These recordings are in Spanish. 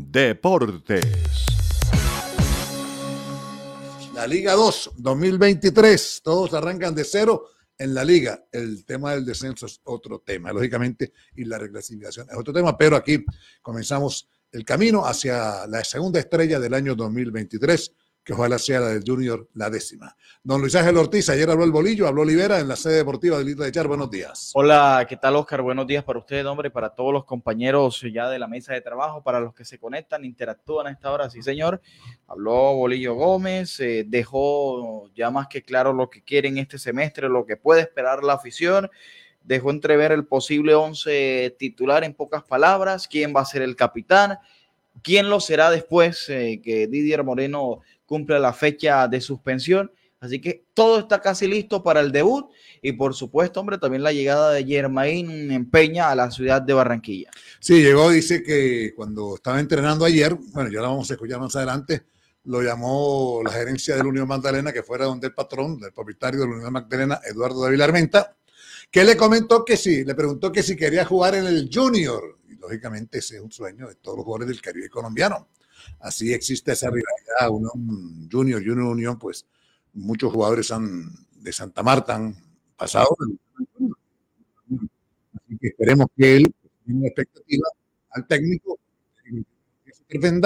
Deportes. La Liga 2, 2023. Todos arrancan de cero en la liga. El tema del descenso es otro tema, lógicamente, y la reclasificación es otro tema, pero aquí comenzamos el camino hacia la segunda estrella del año 2023 que ojalá sea la del Junior la décima. Don Luis Ángel Ortiz, ayer habló el bolillo, habló Olivera en la sede deportiva del Isla de Char. Buenos días. Hola, ¿qué tal Oscar? Buenos días para usted, hombre, para todos los compañeros ya de la mesa de trabajo, para los que se conectan, interactúan a esta hora, sí señor. Habló Bolillo Gómez, eh, dejó ya más que claro lo que quiere en este semestre, lo que puede esperar la afición dejó entrever el posible 11 titular en pocas palabras, quién va a ser el capitán, quién lo será después eh, que Didier Moreno cumple la fecha de suspensión. Así que todo está casi listo para el debut y por supuesto, hombre, también la llegada de Germain Empeña a la ciudad de Barranquilla. Sí, llegó, dice que cuando estaba entrenando ayer, bueno, ya la vamos a escuchar más adelante, lo llamó la gerencia del Unión Magdalena, que fuera donde el patrón, el propietario de la Unión Magdalena, Eduardo David Armenta, que le comentó que sí, le preguntó que si quería jugar en el Junior. Y lógicamente ese es un sueño de todos los jugadores del Caribe colombiano. Así existe esa rivalidad, Unión Junior, Junior Unión, pues muchos jugadores han, de Santa Marta han pasado. Así que esperemos que él tenga expectativa al técnico que se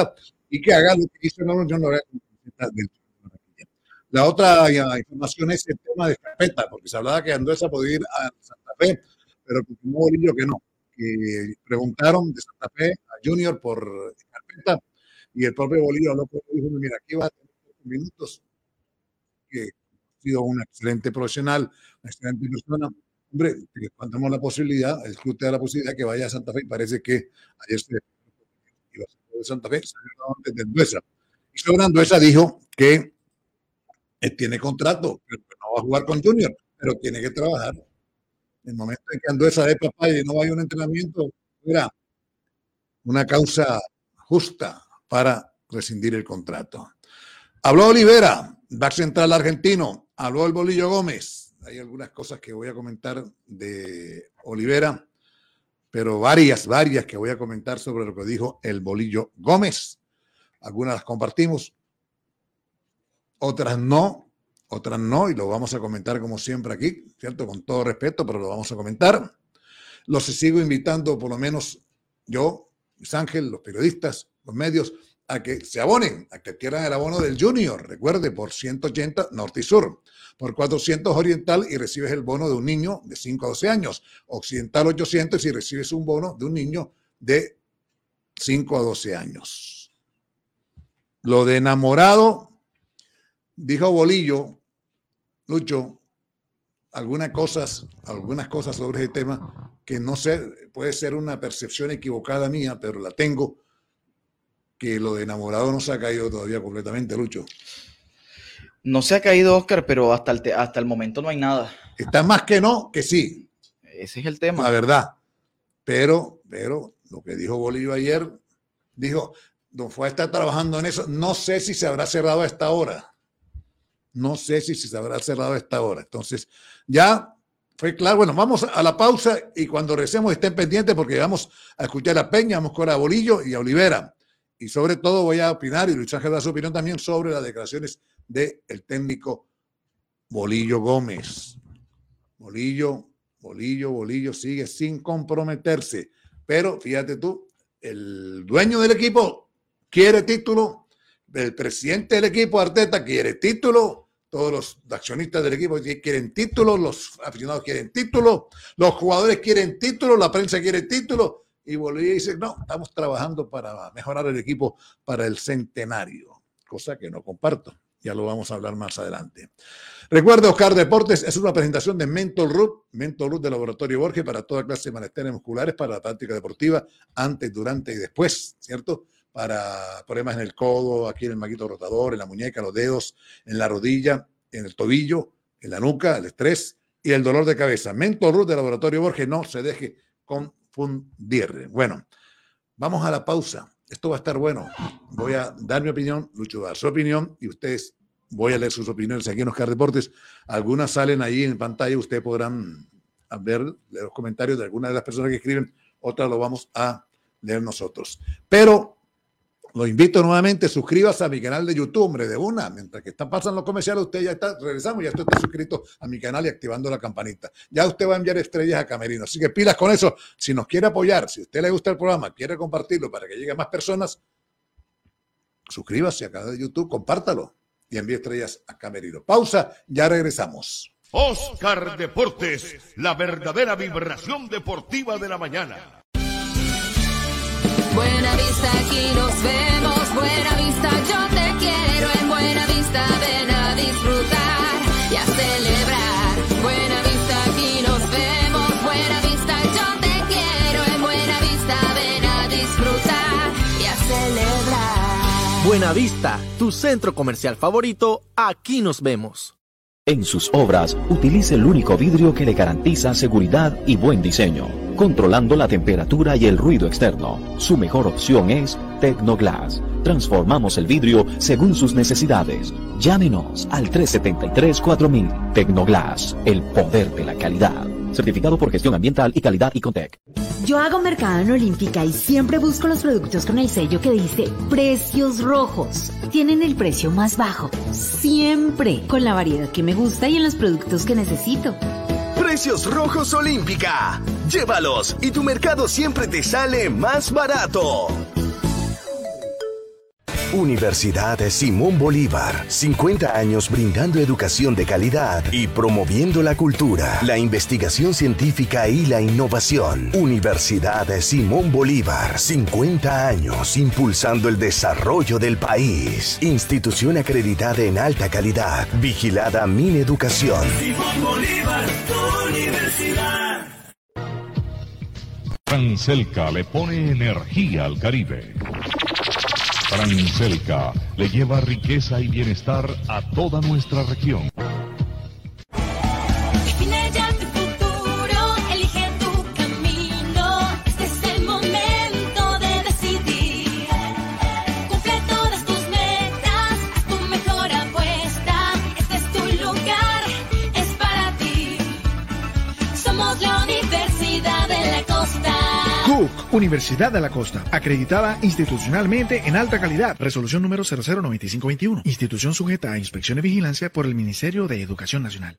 y que haga lo que hizo la Unión La otra información es el tema de carpeta, porque se hablaba que Anduesa podía ir a Santa Fe, pero confirmó Bolillo que no, que preguntaron de Santa Fe a Junior por carpeta y el propio Bolívar lo dijo, mira, aquí va a tener minutos, que ha sido un excelente profesional, una excelente persona. Hombre, cuando la posibilidad, el club te da la posibilidad que vaya a Santa Fe y parece que ayer se iba a de Santa Fe, salió antes de Anduesa. Y sobre Anduesa dijo que él tiene contrato, pero no va a jugar con Junior, pero tiene que trabajar. En el momento en que Anduesa de papá y no a un entrenamiento, era una causa justa, para rescindir el contrato. Habló Olivera, back central argentino. Habló el Bolillo Gómez. Hay algunas cosas que voy a comentar de Olivera, pero varias, varias que voy a comentar sobre lo que dijo el Bolillo Gómez. Algunas las compartimos, otras no, otras no, y lo vamos a comentar como siempre aquí, ¿cierto? Con todo respeto, pero lo vamos a comentar. Los sigo invitando, por lo menos yo, Luis Ángel, los periodistas, los medios a que se abonen, a que adquieran el abono del Junior. Recuerde, por 180 norte y sur, por 400 oriental y recibes el bono de un niño de 5 a 12 años, occidental 800 y recibes un bono de un niño de 5 a 12 años. Lo de enamorado, dijo Bolillo, Lucho, algunas cosas, algunas cosas sobre ese tema que no sé, puede ser una percepción equivocada mía, pero la tengo que lo de enamorado no se ha caído todavía completamente, Lucho. No se ha caído, Oscar, pero hasta el, hasta el momento no hay nada. Está más que no, que sí. Ese es el tema. La verdad. Pero, pero lo que dijo Bolívar ayer, dijo, don fue a estar trabajando en eso. No sé si se habrá cerrado a esta hora. No sé si se habrá cerrado a esta hora. Entonces, ya fue claro. Bueno, vamos a la pausa y cuando recemos estén pendientes porque vamos a escuchar a Peña, vamos con a Bolillo y a Olivera y sobre todo voy a opinar y Luis Ángel da su opinión también sobre las declaraciones del técnico Bolillo Gómez. Bolillo, Bolillo, Bolillo sigue sin comprometerse. Pero fíjate tú, el dueño del equipo quiere título, el presidente del equipo, Arteta, quiere título, todos los accionistas del equipo quieren título, los aficionados quieren título, los jugadores quieren título, la prensa quiere título, y Bolivia dice, no, estamos trabajando para mejorar el equipo para el centenario, cosa que no comparto. Ya lo vamos a hablar más adelante. Recuerda, Oscar Deportes es una presentación de Mental Root, Mental Root de Laboratorio Borges para toda clase de malestares musculares, para la práctica deportiva, antes, durante y después, ¿cierto? Para problemas en el codo, aquí en el maquito rotador, en la muñeca, los dedos, en la rodilla, en el tobillo, en la nuca, el estrés y el dolor de cabeza. Mental Root de Laboratorio Borges, no se deje con Bueno, vamos a la pausa. Esto va a estar bueno. Voy a dar mi opinión, Lucho dar su opinión y ustedes voy a leer sus opiniones aquí en Oscar Deportes. Algunas salen ahí en pantalla, ustedes podrán ver los comentarios de algunas de las personas que escriben, otras lo vamos a leer nosotros. Pero lo invito nuevamente, suscríbase a mi canal de YouTube, hombre, de una. Mientras que están pasando los comerciales, usted ya está, regresamos, ya usted está suscrito a mi canal y activando la campanita. Ya usted va a enviar estrellas a Camerino. Así que pilas con eso. Si nos quiere apoyar, si a usted le gusta el programa, quiere compartirlo para que llegue a más personas, suscríbase a canal de YouTube, compártalo y envíe estrellas a Camerino. Pausa, ya regresamos. Oscar Deportes, la verdadera vibración deportiva de la mañana. Buena vista, aquí nos vemos. Buena vista, yo te quiero. En Buena vista, ven a disfrutar y a celebrar. Buena vista, aquí nos vemos. Buena vista, yo te quiero. En Buena vista, ven a disfrutar y a celebrar. Buena Vista, tu centro comercial favorito, aquí nos vemos. En sus obras, utilice el único vidrio que le garantiza seguridad y buen diseño, controlando la temperatura y el ruido externo. Su mejor opción es Tecnoglass. Transformamos el vidrio según sus necesidades. Llámenos al 373-4000. Tecnoglass, el poder de la calidad. Certificado por gestión ambiental y calidad y Contec. Yo hago mercado en Olímpica y siempre busco los productos con el sello que dice precios rojos. Tienen el precio más bajo, siempre, con la variedad que me gusta y en los productos que necesito. Precios Rojos Olímpica. Llévalos y tu mercado siempre te sale más barato. Universidad Simón Bolívar. 50 años brindando educación de calidad y promoviendo la cultura, la investigación científica y la innovación. Universidad Simón Bolívar. 50 años impulsando el desarrollo del país. Institución acreditada en alta calidad. Vigilada Mineducación. Simón Bolívar, tu universidad. Transelca le pone energía al Caribe. Transelca le lleva riqueza y bienestar a toda nuestra región. Universidad de la Costa, acreditada institucionalmente en alta calidad. Resolución número 009521. Institución sujeta a inspección y vigilancia por el Ministerio de Educación Nacional.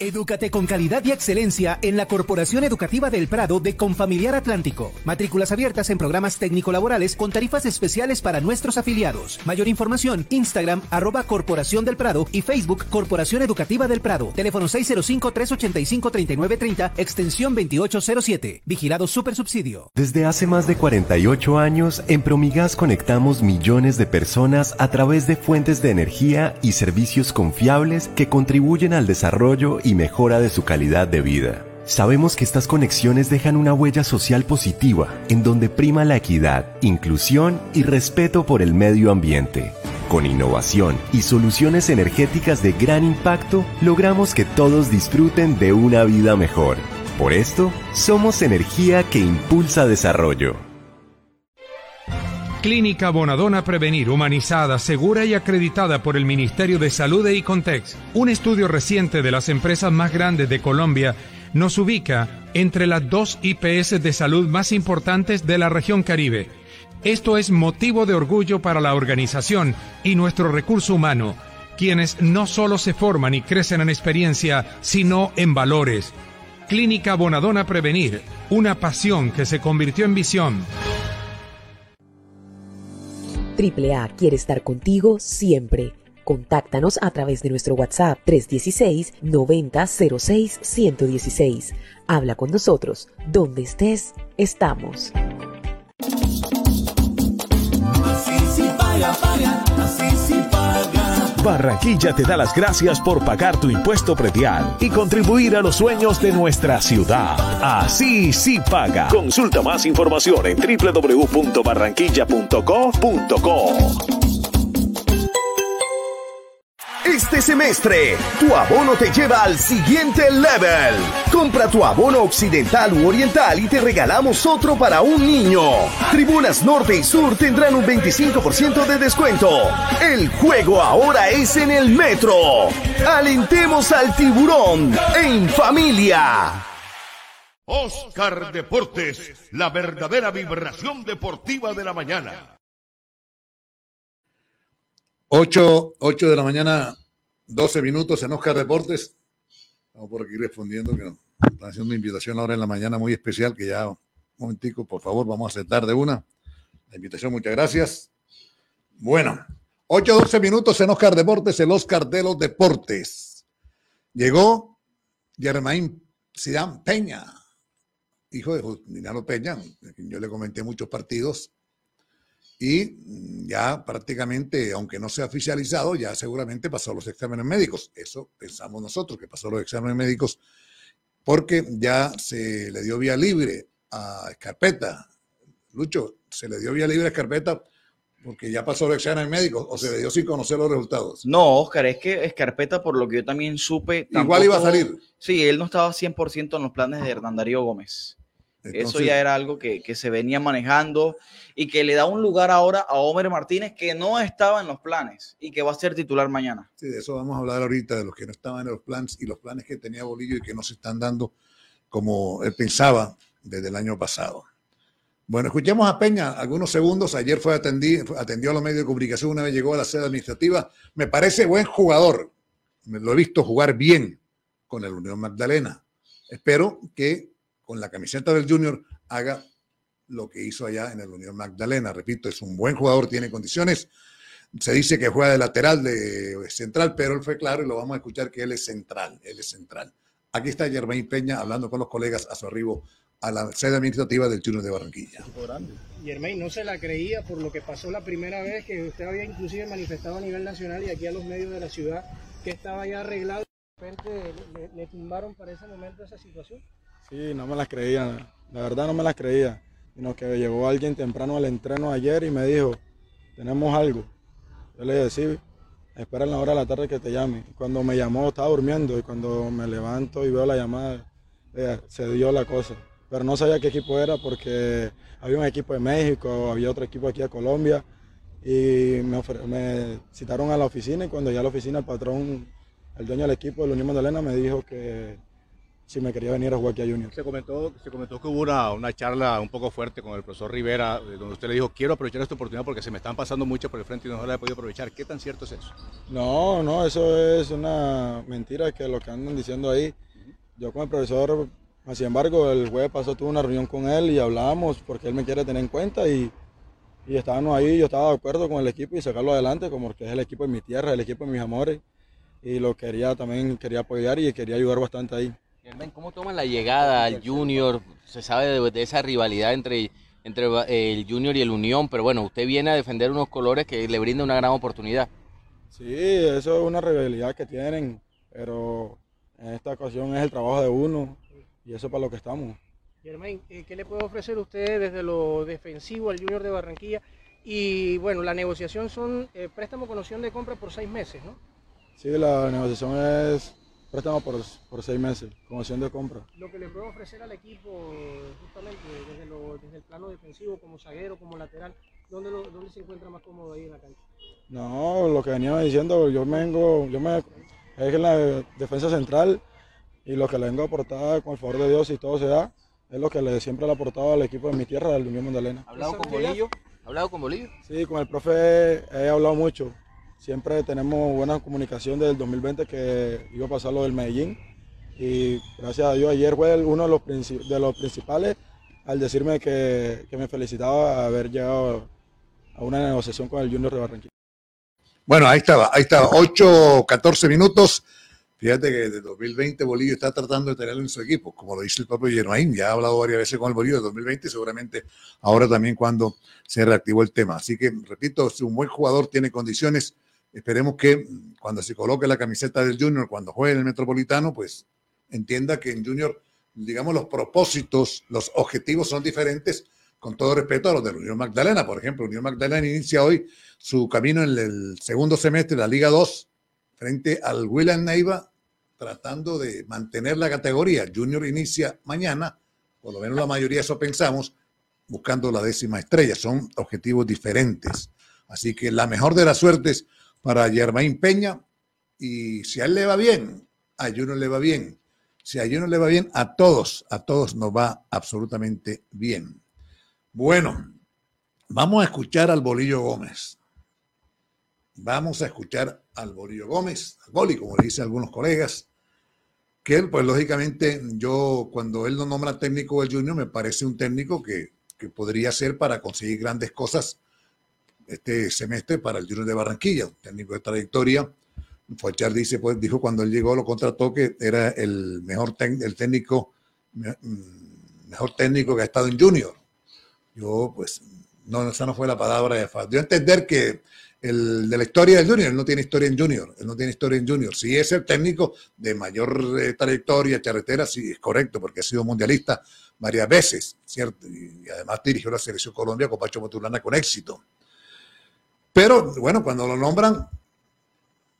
Edúcate con calidad y excelencia en la Corporación Educativa del Prado de Confamiliar Atlántico. Matrículas abiertas en programas técnico-laborales con tarifas especiales para nuestros afiliados. Mayor información, Instagram, arroba Corporación del Prado y Facebook Corporación Educativa del Prado. Teléfono 605-385-3930, extensión 2807. Vigilado Supersubsidio. Desde hace más de 48 años, en Promigas conectamos millones de personas a través de fuentes de energía y servicios confiables que contribuyen al desarrollo y mejora de su calidad de vida. Sabemos que estas conexiones dejan una huella social positiva, en donde prima la equidad, inclusión y respeto por el medio ambiente. Con innovación y soluciones energéticas de gran impacto, logramos que todos disfruten de una vida mejor. Por esto, somos energía que impulsa desarrollo. Clínica Bonadona Prevenir, humanizada, segura y acreditada por el Ministerio de Salud e Icontex. Un estudio reciente de las empresas más grandes de Colombia nos ubica entre las dos IPS de salud más importantes de la región Caribe. Esto es motivo de orgullo para la organización y nuestro recurso humano, quienes no solo se forman y crecen en experiencia, sino en valores. Clínica Bonadona Prevenir, una pasión que se convirtió en visión. AAA quiere estar contigo siempre. Contáctanos a través de nuestro WhatsApp 316-9006-116. Habla con nosotros. Donde estés, estamos. Así sí así sí. Barranquilla te da las gracias por pagar tu impuesto predial y contribuir a los sueños de nuestra ciudad. Así sí paga. Consulta más información en www.barranquilla.co.co. Este semestre, tu abono te lleva al siguiente level. Compra tu abono occidental u oriental y te regalamos otro para un niño. Tribunas Norte y Sur tendrán un 25% de descuento. El juego ahora es en el metro. Alentemos al tiburón en familia. Oscar Deportes, la verdadera vibración deportiva de la mañana. 8, 8 de la mañana, 12 minutos en Oscar Deportes. Estamos por aquí respondiendo que nos están haciendo una invitación ahora en la mañana muy especial que ya, un momentico, por favor, vamos a aceptar de una. La invitación, muchas gracias. Bueno, 8, 12 minutos en Oscar Deportes, el Oscar de los Deportes. Llegó Germain Sidán Peña, hijo de Dinaro Peña, a quien yo le comenté muchos partidos y mm, ya prácticamente, aunque no sea oficializado, ya seguramente pasó los exámenes médicos. Eso pensamos nosotros, que pasó los exámenes médicos, porque ya se le dio vía libre a Escarpeta. Lucho, se le dio vía libre a Escarpeta porque ya pasó los exámenes médicos o se le dio sin conocer los resultados. No, Oscar, es que Escarpeta, por lo que yo también supe. Igual iba a salir. Sí, él no estaba 100% en los planes de Hernán Darío Eso ya era algo que, que se venía manejando y que le da un lugar ahora a Homer Martínez que no estaba en los planes y que va a ser titular mañana. Sí, de eso vamos a hablar ahorita, de los que no estaban en los planes y los planes que tenía Bolillo y que no se están dando como él pensaba desde el año pasado. Bueno, escuchemos a Peña algunos segundos. Ayer fue fue- atendió a los medios de comunicación, una vez llegó a la sede administrativa. Me parece buen jugador. Me lo he visto jugar bien con el Unión Magdalena. Espero que con la camiseta del Junior haga lo que hizo allá en el Unión Magdalena. Repito, es un buen jugador, tiene condiciones. Se dice que juega de lateral, de central, pero él fue claro y lo vamos a escuchar que él es central, él es central. Aquí está Germain Peña hablando con los colegas a su arribo a la sede administrativa del Junior de Barranquilla. Germain no se la creía por lo que pasó la primera vez que usted había inclusive manifestado a nivel nacional y aquí a los medios de la ciudad que estaba ya arreglado. De repente le, le- tumbaron para ese momento esa situación. Sí, no me las creía, la verdad no me las creía, sino que llegó alguien temprano al entreno ayer y me dijo, tenemos algo. Yo le dije, sí, espera en la hora de la tarde que te llame. Cuando me llamó estaba durmiendo y cuando me levanto y veo la llamada, eh, se dio la cosa. Pero no sabía qué equipo era porque había un equipo de México, había otro equipo aquí de Colombia y me, me citaron a la oficina y cuando ya a la oficina el patrón, el dueño del equipo de la Unión Magdalena me dijo que si me quería venir a jugar aquí a Junior. Se comentó, se comentó que hubo una, una charla un poco fuerte con el profesor Rivera, eh, donde usted le dijo, quiero aprovechar esta oportunidad porque se me están pasando mucho por el frente y no la he podido aprovechar. ¿Qué tan cierto es eso? No, no, eso es una mentira que lo que andan diciendo ahí. Yo con el profesor, sin embargo, el jueves pasado tuve una reunión con él y hablamos porque él me quiere tener en cuenta y, y estábamos ahí, yo estaba de acuerdo con el equipo y sacarlo adelante como que es el equipo de mi tierra, el equipo de mis amores y lo quería también, quería apoyar y quería ayudar bastante ahí. Germán, ¿cómo toman la llegada al Junior? Se sabe de, de esa rivalidad entre, entre eh, el Junior y el Unión, pero bueno, usted viene a defender unos colores que le brinda una gran oportunidad. Sí, eso es una rivalidad que tienen, pero en esta ocasión es el trabajo de uno y eso es para lo que estamos. Germain, eh, ¿qué le puede ofrecer usted desde lo defensivo al Junior de Barranquilla? Y bueno, la negociación son eh, préstamo con opción de compra por seis meses, ¿no? Sí, la negociación es préstamo por, por seis meses, con opción de compra. Lo que le puedo ofrecer al equipo, justamente desde, lo- desde el plano defensivo, como zaguero, como lateral, ¿dónde, lo- dónde se encuentra más cómodo ahí en la cancha? No, lo que venía diciendo, yo me vengo, yo me es en la defensa central y lo que le vengo a aportar con el favor de Dios y todo se da, es lo que le siempre le he aportado al equipo de mi tierra, del Unión Magdalena. ¿Ha hablado con Bolillo? ¿Ha hablado con Bolillo? Sí, con el profe he hablado mucho. Siempre tenemos buena comunicación desde el 2020 que iba a pasar lo del Medellín. Y gracias a Dios, ayer fue uno de los, de los principales al decirme que, que me felicitaba haber llegado a una negociación con el Junior de Barranquilla. Bueno, ahí estaba, ahí estaba, 8, 14 minutos. Fíjate que desde 2020 Bolillo está tratando de tenerlo en su equipo, como lo dice el propio Germain, ya ha hablado varias veces con el Bolillo de 2020, seguramente ahora también cuando se reactivó el tema. Así que, repito, es un buen jugador, tiene condiciones. Esperemos que cuando se coloque la camiseta del Junior, cuando juegue en el Metropolitano, pues entienda que en Junior, digamos, los propósitos, los objetivos son diferentes, con todo respeto a los de la Unión Magdalena. Por ejemplo, Unión Magdalena inicia hoy su camino en el segundo semestre de la Liga 2 frente al William Neiva, tratando de mantener la categoría. Junior inicia mañana, por lo menos la mayoría eso pensamos, buscando la décima estrella. Son objetivos diferentes. Así que la mejor de las suertes para Germain Peña. Y si a él le va bien, a Junior le va bien. Si a Junior le va bien, a todos, a todos nos va absolutamente bien. Bueno, vamos a escuchar al Bolillo Gómez. Vamos a escuchar al Bolillo Gómez, al Boli, como le dicen algunos colegas, que él, pues lógicamente, yo cuando él lo nombra técnico del Junior, me parece un técnico que, que podría ser para conseguir grandes cosas este semestre para el Junior de Barranquilla, un técnico de trayectoria. Fuachar dice, pues dijo cuando él llegó, lo contrató que era el mejor el técnico, mm, mejor técnico que ha estado en Junior. Yo, pues, no, esa no fue la palabra de Fa. Dio a entender que el de la historia del Junior, él no tiene historia en Junior, él no tiene historia en Junior. Si es el técnico de mayor eh, trayectoria, charretera, sí es correcto, porque ha sido mundialista varias veces, ¿cierto? Y, y además dirigió la selección Colombia con Pacho Motulana con éxito. Pero bueno, cuando lo nombran,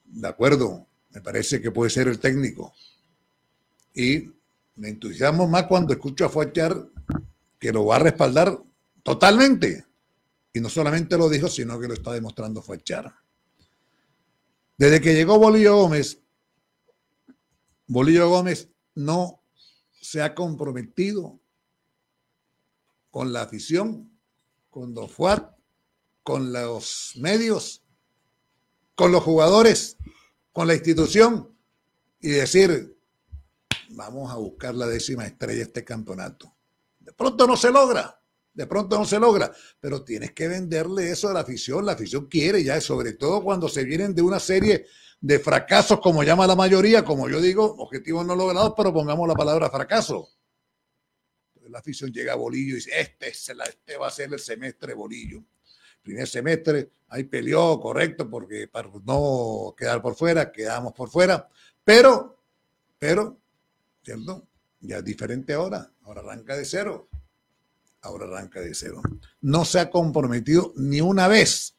de acuerdo, me parece que puede ser el técnico. Y me entusiasmo más cuando escucho a Fuachar que lo va a respaldar totalmente. Y no solamente lo dijo, sino que lo está demostrando Fuachar. Desde que llegó Bolillo Gómez, Bolillo Gómez no se ha comprometido con la afición, con Don Fuat, con los medios, con los jugadores, con la institución y decir, vamos a buscar la décima estrella de este campeonato. De pronto no se logra, de pronto no se logra, pero tienes que venderle eso a la afición. La afición quiere ya, sobre todo cuando se vienen de una serie de fracasos, como llama la mayoría, como yo digo, objetivos no logrados, pero pongamos la palabra fracaso. La afición llega a Bolillo y dice, este, este va a ser el semestre Bolillo. Primer semestre, ahí peleó, correcto, porque para no quedar por fuera, quedamos por fuera, pero, pero, ¿cierto? Ya es diferente ahora, ahora arranca de cero, ahora arranca de cero. No se ha comprometido ni una vez.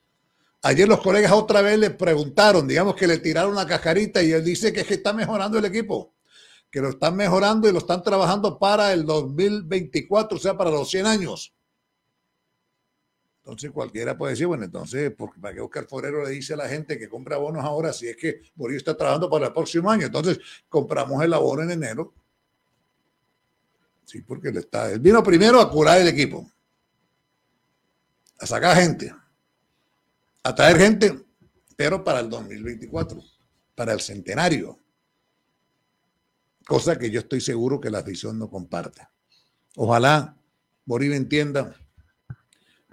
Ayer los colegas otra vez le preguntaron, digamos que le tiraron una cascarita y él dice que es que está mejorando el equipo, que lo están mejorando y lo están trabajando para el 2024, o sea, para los 100 años. Entonces cualquiera puede decir, bueno, entonces, porque ¿para qué Oscar Forero le dice a la gente que compra abonos ahora si es que Bolillo está trabajando para el próximo año? Entonces compramos el abono en enero. Sí, porque él está. Él vino primero a curar el equipo, a sacar gente, a traer gente, pero para el 2024, para el centenario. Cosa que yo estoy seguro que la afición no comparte. Ojalá Bolívar entienda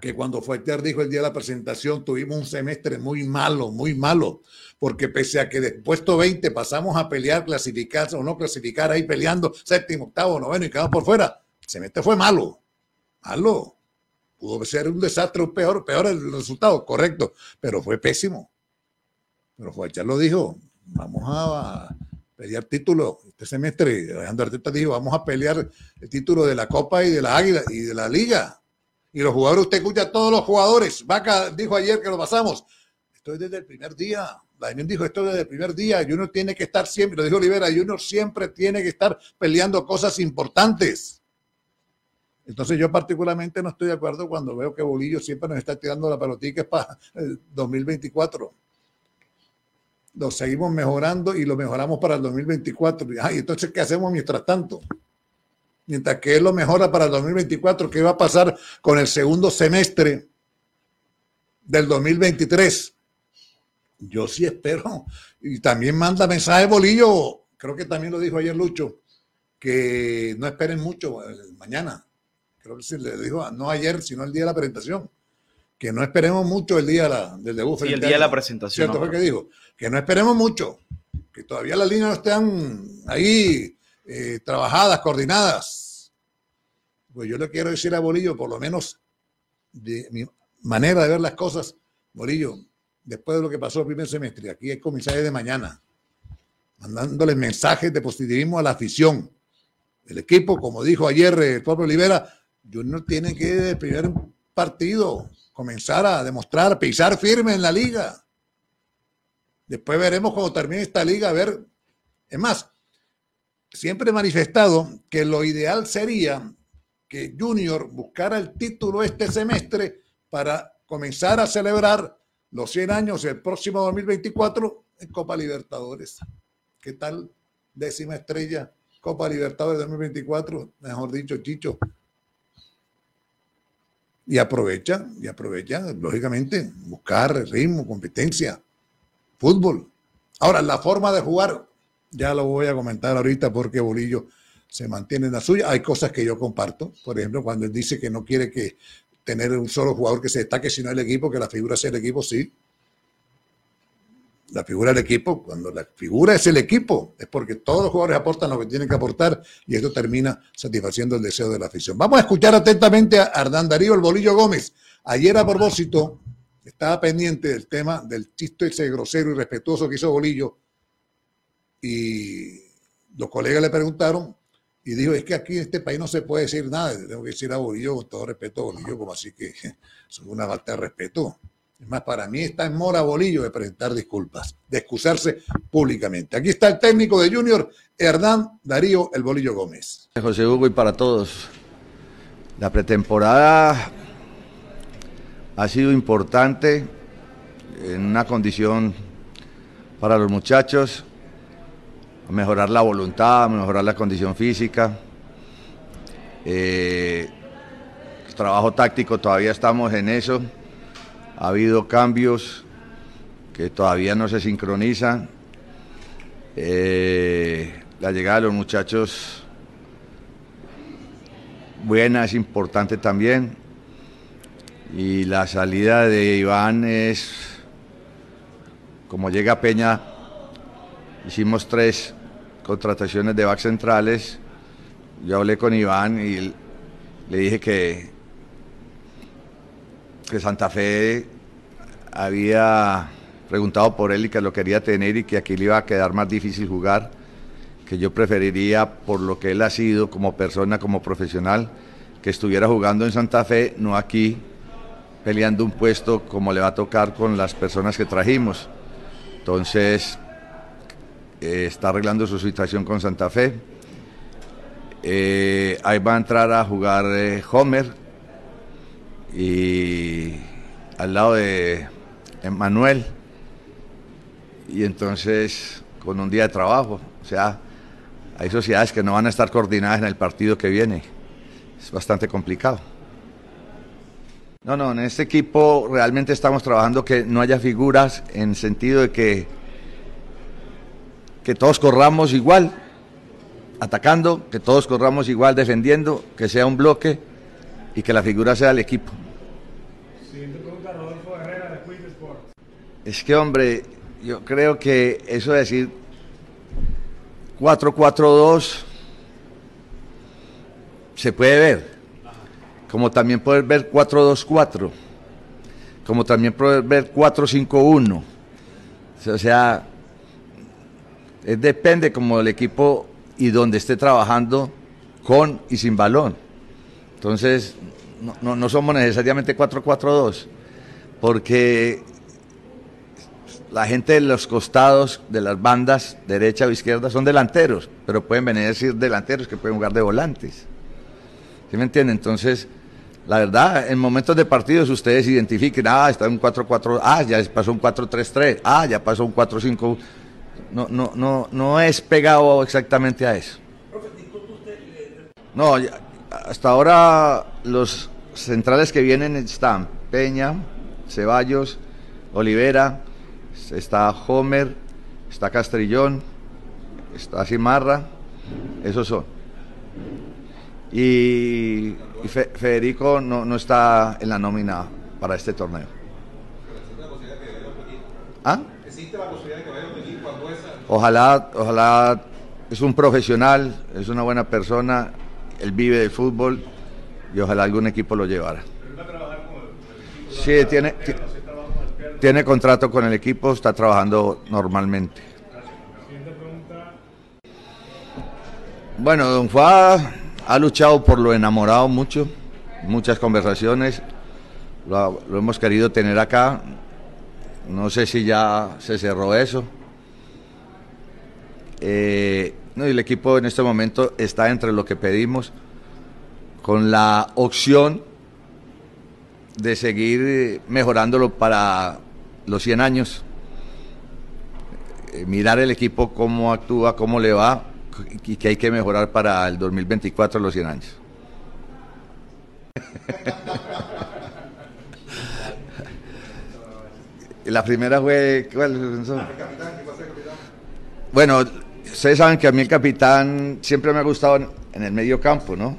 que cuando Fuerter dijo el día de la presentación, tuvimos un semestre muy malo, muy malo, porque pese a que del puesto 20 pasamos a pelear, clasificar o no clasificar, ahí peleando séptimo, octavo, noveno y quedamos por fuera, el semestre fue malo, malo. Pudo ser un desastre, un peor, peor el resultado, correcto, pero fue pésimo. Pero Fuerter lo dijo, vamos a pelear título. Este semestre, Alejandro Arteta dijo, vamos a pelear el título de la Copa y de la Águila y de la Liga. Y los jugadores, usted escucha a todos los jugadores. Vaca dijo ayer que lo pasamos. Esto es desde el primer día. Daniel dijo esto desde el primer día. Junior tiene que estar siempre, lo dijo Olivera, Junior siempre tiene que estar peleando cosas importantes. Entonces yo particularmente no estoy de acuerdo cuando veo que Bolillo siempre nos está tirando la pelotica para el 2024. Lo seguimos mejorando y lo mejoramos para el 2024. Ay, entonces, ¿qué hacemos mientras tanto? Mientras que él lo mejora para el 2024, ¿qué va a pasar con el segundo semestre del 2023? Yo sí espero. Y también manda mensaje Bolillo, creo que también lo dijo ayer Lucho, que no esperen mucho eh, mañana. Creo que se le dijo, no ayer, sino el día de la presentación. Que no esperemos mucho el día de la- del debut. Sí, el día de la presentación, ¿Cierto fue que dijo? Que no esperemos mucho. Que todavía las líneas no están ahí eh, trabajadas, coordinadas. Pues yo le quiero decir a Bolillo, por lo menos de mi manera de ver las cosas, Bolillo, después de lo que pasó el primer semestre, aquí hay comisario de mañana, mandándole mensajes de positivismo a la afición. El equipo, como dijo ayer eh, el propio Olivera, Junior tiene que desde el primer partido comenzar a demostrar, pisar firme en la liga. Después veremos cuando termine esta liga, a ver. Es más, siempre he manifestado que lo ideal sería que Junior buscara el título este semestre para comenzar a celebrar los 100 años el próximo 2024 en Copa Libertadores. ¿Qué tal? Décima estrella, Copa Libertadores 2024, mejor dicho, Chicho. Y aprovecha, y aprovecha, lógicamente, buscar ritmo, competencia, fútbol. Ahora, la forma de jugar, ya lo voy a comentar ahorita porque Bolillo se mantiene en la suya. Hay cosas que yo comparto. Por ejemplo, cuando él dice que no quiere que tener un solo jugador que se destaque, sino el equipo, que la figura sea el equipo, sí. La figura del equipo, cuando la figura es el equipo, es porque todos los jugadores aportan lo que tienen que aportar y esto termina satisfaciendo el deseo de la afición. Vamos a escuchar atentamente a Ardán Darío, el Bolillo Gómez. Ayer a propósito, estaba pendiente del tema del chiste ese grosero y respetuoso que hizo Bolillo y los colegas le preguntaron y dijo, es que aquí en este país no se puede decir nada, tengo que decir a Bolillo con todo respeto a Bolillo, como así que es una falta de respeto. Es más, para mí está en mora Bolillo de presentar disculpas, de excusarse públicamente. Aquí está el técnico de Junior, Hernán Darío El Bolillo Gómez. José Hugo y para todos. La pretemporada ha sido importante en una condición para los muchachos, mejorar la voluntad, mejorar la condición física. Eh, trabajo táctico, todavía estamos en eso. Ha habido cambios que todavía no se sincronizan. Eh, la llegada de los muchachos buena es importante también. Y la salida de Iván es, como llega Peña, hicimos tres contrataciones de back centrales. Yo hablé con Iván y le dije que, que Santa Fe había preguntado por él y que lo quería tener y que aquí le iba a quedar más difícil jugar, que yo preferiría por lo que él ha sido como persona, como profesional, que estuviera jugando en Santa Fe, no aquí peleando un puesto como le va a tocar con las personas que trajimos. Entonces, está arreglando su situación con Santa Fe. Eh, ahí va a entrar a jugar eh, Homer y al lado de Manuel. Y entonces, con un día de trabajo, o sea, hay sociedades que no van a estar coordinadas en el partido que viene. Es bastante complicado. No, no, en este equipo realmente estamos trabajando que no haya figuras en sentido de que, que todos corramos igual, atacando, que todos corramos igual defendiendo, que sea un bloque y que la figura sea el equipo. Es que, hombre, yo creo que eso de decir 4-4-2 se puede ver como también poder ver 4-2-4, como también poder ver 4-5-1. O sea, es depende como el equipo y donde esté trabajando con y sin balón. Entonces, no, no, no somos necesariamente 4-4-2, porque la gente de los costados de las bandas, derecha o izquierda, son delanteros, pero pueden venir a decir delanteros que pueden jugar de volantes. ¿Sí me entienden? Entonces, la verdad, en momentos de partidos ustedes identifiquen, ah, está un 4-4, ah, ya pasó un 4-3-3, ah, ya pasó un 4-5. No, no, no, no es pegado exactamente a eso. No, hasta ahora los centrales que vienen están Peña, Ceballos, Olivera, está Homer, está Castrillón, está Cimarra, esos son. Y, y Fe- Federico no, no está en la nómina para este torneo. ¿Ah? ¿Existe la posibilidad de que vaya a venir cuando esa... Ojalá, ojalá es un profesional, es una buena persona, él vive del fútbol y ojalá algún equipo lo llevara. Sí, tiene, ti- tiene contrato con el equipo, está trabajando normalmente. Bueno, Don Fa ha luchado por lo enamorado mucho, muchas conversaciones, lo hemos querido tener acá. No sé si ya se cerró eso. Eh, no, el equipo en este momento está entre lo que pedimos, con la opción de seguir eh, mejorándolo para los 100 años. Eh, mirar el equipo cómo actúa, cómo le va y que hay que mejorar para el 2024 los 100 años. La primera fue. ¿cuál? Bueno, ustedes saben que a mí el capitán siempre me ha gustado en, el medio campo, ¿no?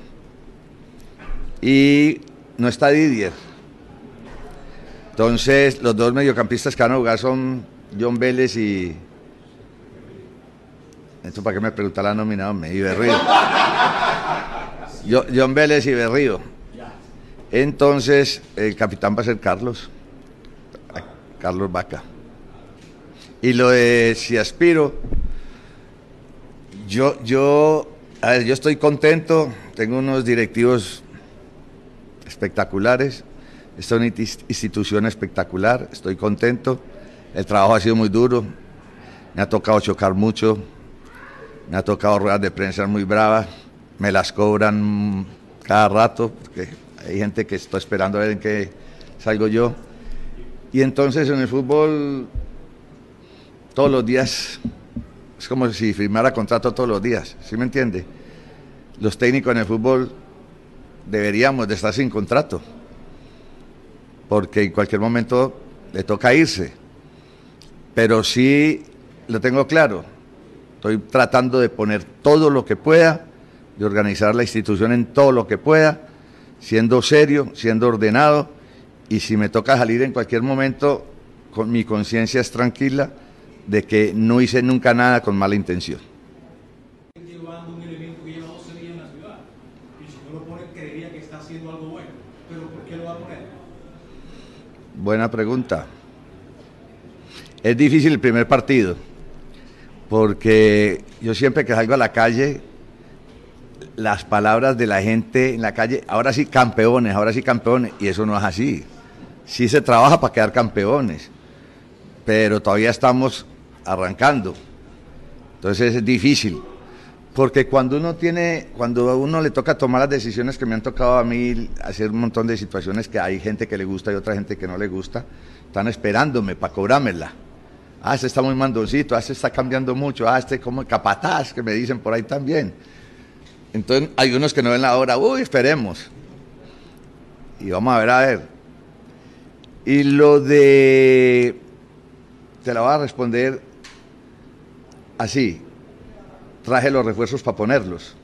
Y no está Didier. Entonces, los dos mediocampistas que van a jugar son John Vélez y. Esto para qué me pregunta la nominada, me y Berrío. John Vélez y Berrío. Entonces, el capitán va a ser Carlos. Carlos Vaca. Y lo de si aspiro, yo, yo, yo estoy contento, tengo unos directivos espectaculares, es una institución espectacular, estoy contento, el trabajo ha sido muy duro, me ha tocado chocar mucho, me ha tocado ruedas de prensa muy bravas, me las cobran cada rato, porque hay gente que está esperando a ver en qué salgo yo. Y entonces en el fútbol, todos los días, es como si firmara contrato todos los días, ¿sí me entiende? Los técnicos en el fútbol deberíamos de estar sin contrato, porque en cualquier momento le toca irse. Pero sí lo tengo claro, estoy tratando de poner todo lo que pueda, de organizar la institución en todo lo que pueda, siendo serio, siendo ordenado, y si me toca salir en cualquier momento, con mi conciencia es tranquila de que no hice nunca nada con mala intención. llevando un elemento que lleva 12 días en la ciudad. Y si no lo pone, creería que está haciendo algo bueno. Pero ¿por qué lo va a poner? Buena pregunta. Es difícil el primer partido, porque yo siempre que salgo a la calle, las palabras de la gente en la calle, ahora sí campeones, ahora sí campeones, y eso no es así. Sí se trabaja para quedar campeones, pero todavía estamos arrancando. Entonces es difícil, porque cuando uno tiene, cuando a uno le toca tomar las decisiones que me han tocado a mí, hacer un montón de situaciones que hay gente que le gusta y otra gente que no le gusta, están esperándome para cobrármela. Ah, este está muy mandoncito, ah, este está cambiando mucho, ah, este como capataz, que me dicen por ahí también. Entonces hay unos que no ven la hora, uy, esperemos. Y vamos a ver, a ver. Y lo de, te la voy a responder así, traje los refuerzos para ponerlos.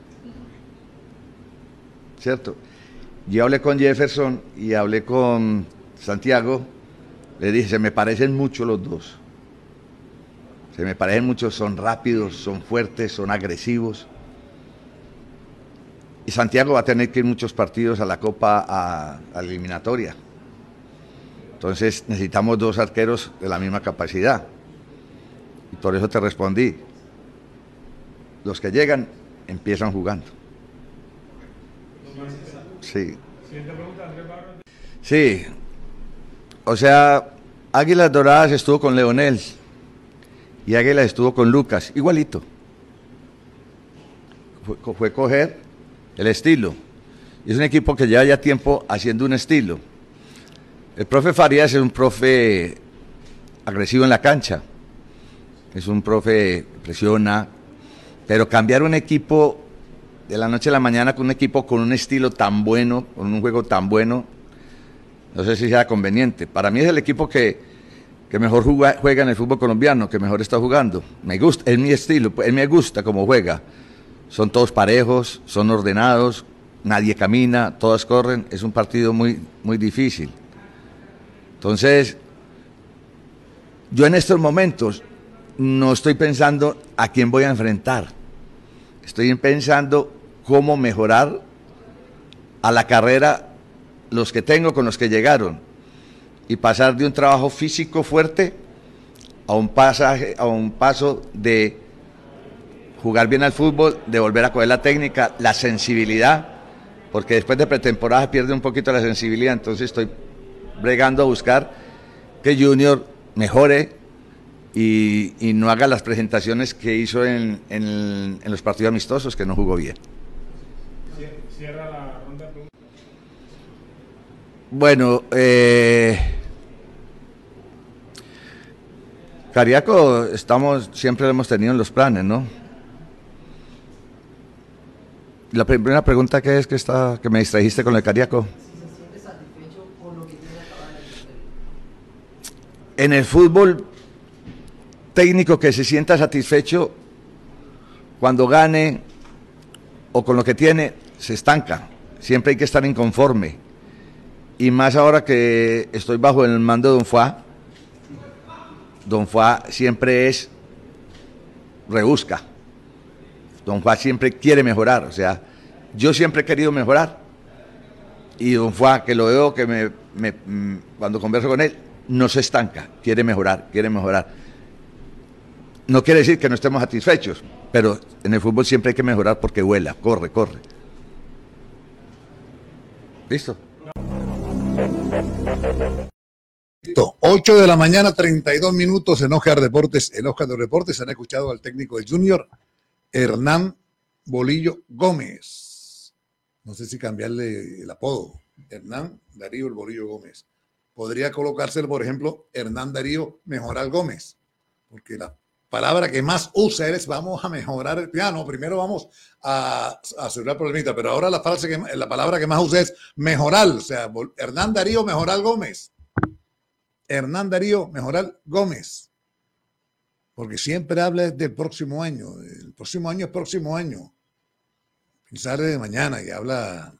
¿Cierto? Yo hablé con Jefferson y hablé con Santiago, le dije, se me parecen mucho los dos. Se me parecen mucho, son rápidos, son fuertes, son agresivos. Y Santiago va a tener que ir muchos partidos a la Copa, a, a eliminatoria. Entonces necesitamos dos arqueros de la misma capacidad. Y por eso te respondí. Los que llegan empiezan jugando. Sí. Sí. O sea, Águilas Doradas estuvo con Leonel y Águilas estuvo con Lucas, igualito. Fue, co- fue coger el estilo. Es un equipo que lleva ya tiempo haciendo un estilo. El profe Farías es un profe agresivo en la cancha. Es un profe presiona. Pero cambiar un equipo de la noche a la mañana con un equipo con un estilo tan bueno, con un juego tan bueno, no sé si sea conveniente. Para mí es el equipo que, que mejor juega en el fútbol colombiano, que mejor está jugando. Me gusta, es mi estilo, él me gusta cómo juega. Son todos parejos, son ordenados, nadie camina, todos corren. Es un partido muy, muy difícil. Entonces, yo en estos momentos no estoy pensando a quién voy a enfrentar. Estoy pensando cómo mejorar a la carrera los que tengo con los que llegaron y pasar de un trabajo físico fuerte a un pasaje a un paso de jugar bien al fútbol, de volver a coger la técnica, la sensibilidad, porque después de pretemporada pierde un poquito la sensibilidad, entonces estoy bregando a buscar que Junior mejore y, y no haga las presentaciones que hizo en, en- en los partidos amistosos, que no jugó bien. Cierra la ronda de preguntas. Bueno, eh, Cariaco, estamos, siempre lo hemos tenido en los planes, ¿no? La primera pregunta que es que está, que me distrajiste con el Cariaco. En el fútbol, técnico que se sienta satisfecho cuando gane o con lo que tiene, se estanca. Siempre hay que estar inconforme. Y más ahora que estoy bajo el mando de Don Fuá, Don Fuá siempre es rebusca. Don Fuá siempre quiere mejorar. O sea, yo siempre he querido mejorar. Y Don Fuá, que lo veo que me, me- mm, cuando converso con él, no se estanca, quiere mejorar, quiere mejorar. No quiere decir que no estemos satisfechos, pero en el fútbol siempre hay que mejorar porque vuela, corre, corre. ¿Listo? Listo. 8 de la mañana, 32 minutos en Oscar Deportes. En Oscar de Deportes han escuchado al técnico del Junior, Hernán Bolillo Gómez. No sé si cambiarle el apodo. Hernán Darío el Bolillo Gómez. Podría colocarse, por ejemplo, Hernán Darío Mejoral Gómez. Porque la palabra que más usa es vamos a mejorar el piano. Primero vamos a, a asegurar problemita, pero ahora la, frase que, la palabra que más usa es mejoral. O sea, Hernán Darío Mejoral Gómez. Hernán Darío Mejoral Gómez. Porque siempre habla del próximo año. El próximo año es próximo año. Pensar de mañana y habla.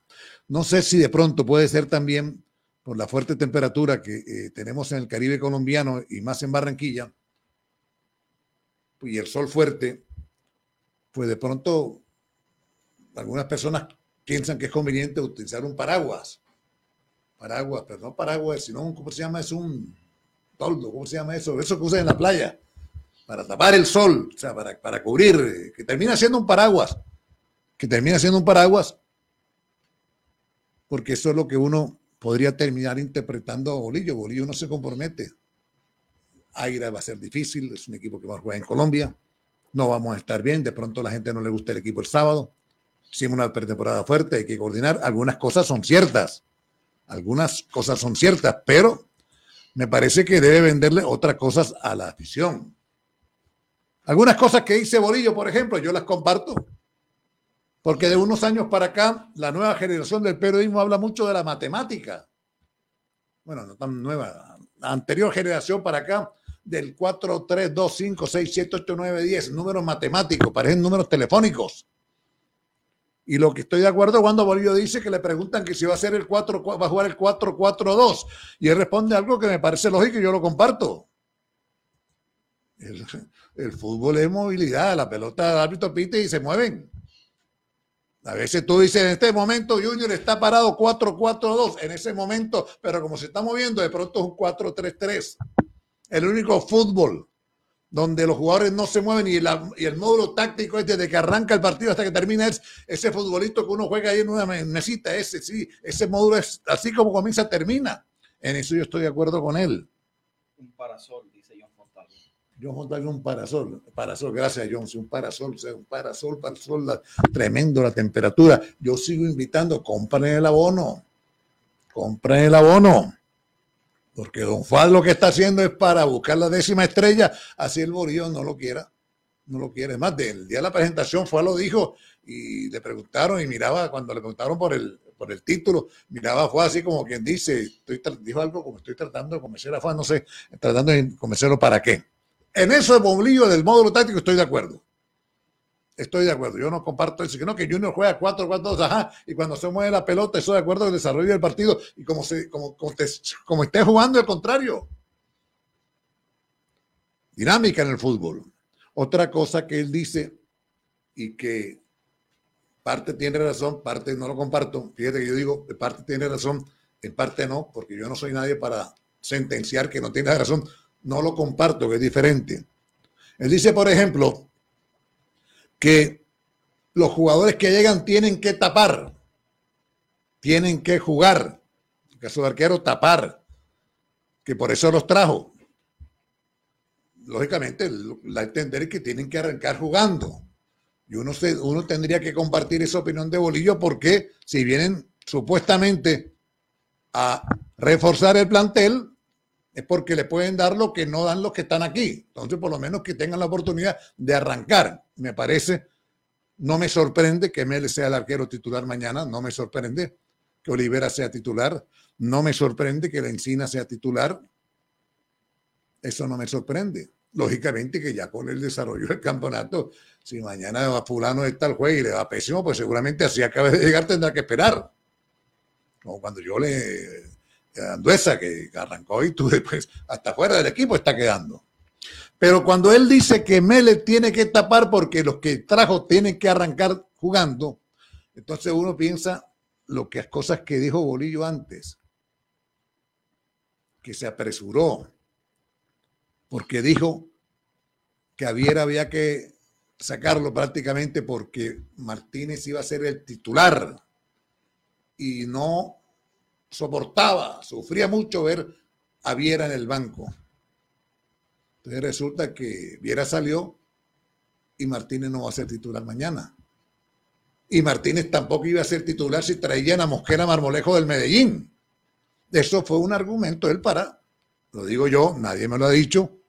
No sé si de pronto puede ser también por la fuerte temperatura que eh, tenemos en el Caribe colombiano y más en Barranquilla y el sol fuerte, pues de pronto algunas personas piensan que es conveniente utilizar un paraguas. Paraguas, pero no paraguas, sino un, ¿cómo se llama? Es un toldo, ¿cómo se llama eso? Eso que usan en la playa, para tapar el sol, o sea, para, para cubrir, que termina siendo un paraguas, que termina siendo un paraguas, porque eso es lo que uno podría terminar interpretando a Bolillo. Bolillo no se compromete. Aira va a ser difícil, es un equipo que va a jugar en Colombia, no vamos a estar bien, de pronto la gente no le gusta el equipo el sábado, si es una pretemporada fuerte, hay que coordinar, algunas cosas son ciertas, algunas cosas son ciertas, pero me parece que debe venderle otras cosas a la afición. Algunas cosas que dice Bolillo, por ejemplo, yo las comparto. Porque de unos años para acá, la nueva generación del periodismo habla mucho de la matemática. Bueno, no tan nueva, la anterior generación para acá, del 4, 3, 2, 5, 6, 7, 8, 9, 10, números matemáticos, parecen números telefónicos. Y lo que estoy de acuerdo cuando Bolillo dice que le preguntan que si va a ser el 4, va a jugar el 4, 4, 2. Y él responde algo que me parece lógico y yo lo comparto. El, el fútbol es movilidad, la pelota del árbitro pite y se mueven. A veces tú dices, en este momento Junior está parado 4-4-2, en ese momento, pero como se está moviendo, de pronto es un 4-3-3. El único fútbol donde los jugadores no se mueven y, la- y el módulo táctico es desde que arranca el partido hasta que termina, es ese futbolito que uno juega ahí en una me- mesita, ese sí, ese módulo es así como comienza, termina. En eso yo estoy de acuerdo con él. Un parasol, dice John Fontalvo. John Fontalvo un parasol, parasol, gracias John, un parasol, sea, un parasol, parasol, la- tremendo la temperatura. Yo sigo invitando, compren el abono, compren el abono, porque Don Fad lo que está haciendo es para buscar la décima estrella, así el Borillo no lo quiera, no lo quiere. Es más, del día de la presentación fue lo dijo y le preguntaron y miraba, cuando le preguntaron por el, por el título, miraba, fue así como quien dice, dijo algo como estoy tratando de convencer a Fad, no sé, tratando de convencerlo para qué. En eso de Bombillo del módulo táctico estoy de acuerdo. Estoy de acuerdo. Yo no comparto eso. Que no, que Junior juega 4-4-2, ajá, y cuando se mueve la pelota, estoy de acuerdo con el desarrollo del partido y como, se, como, como, esté jugando, al contrario. Dinámica en el fútbol. Otra cosa que él dice y que parte tiene razón, parte no lo comparto. Fíjate que yo digo, de parte tiene razón, en parte no, porque yo no soy nadie para sentenciar que no tiene razón. No lo comparto, que es diferente. Él dice, por ejemplo, que los jugadores que llegan tienen que tapar, tienen que jugar. En caso de arquero, tapar, que por eso los trajo. lógicamente, la entender que tienen que arrancar jugando. Y uno, se, uno tendría que compartir esa opinión de Bolillo porque si vienen supuestamente a reforzar el plantel, es porque le pueden dar lo que no dan los que están aquí. Entonces, por lo menos que tengan la oportunidad de arrancar. Me parece, no me sorprende que Mel sea el arquero titular mañana, no me sorprende que Olivera sea titular, no me sorprende que la Encina sea titular. Eso no me sorprende. Lógicamente que ya con el desarrollo del campeonato, si mañana a fulano está el juego y le va pésimo, pues seguramente así acabe de llegar tendrá que esperar. Como cuando yo le Anduesa, que arrancó y tú después hasta fuera del equipo está quedando. Pero cuando él dice que Mele tiene que tapar porque los que trajo tienen que arrancar jugando, entonces uno piensa lo que las cosas que dijo Bolillo antes, que se apresuró, porque dijo que había que sacarlo prácticamente porque Martínez iba a ser el titular y no soportaba, sufría mucho ver a Viera en el banco. Entonces resulta que Viera salió y Martínez no va a ser titular mañana. Y Martínez tampoco iba a ser titular si traían a Mosquera Marmolejo del Medellín. Eso fue un argumento él para, lo digo yo, nadie me lo ha dicho,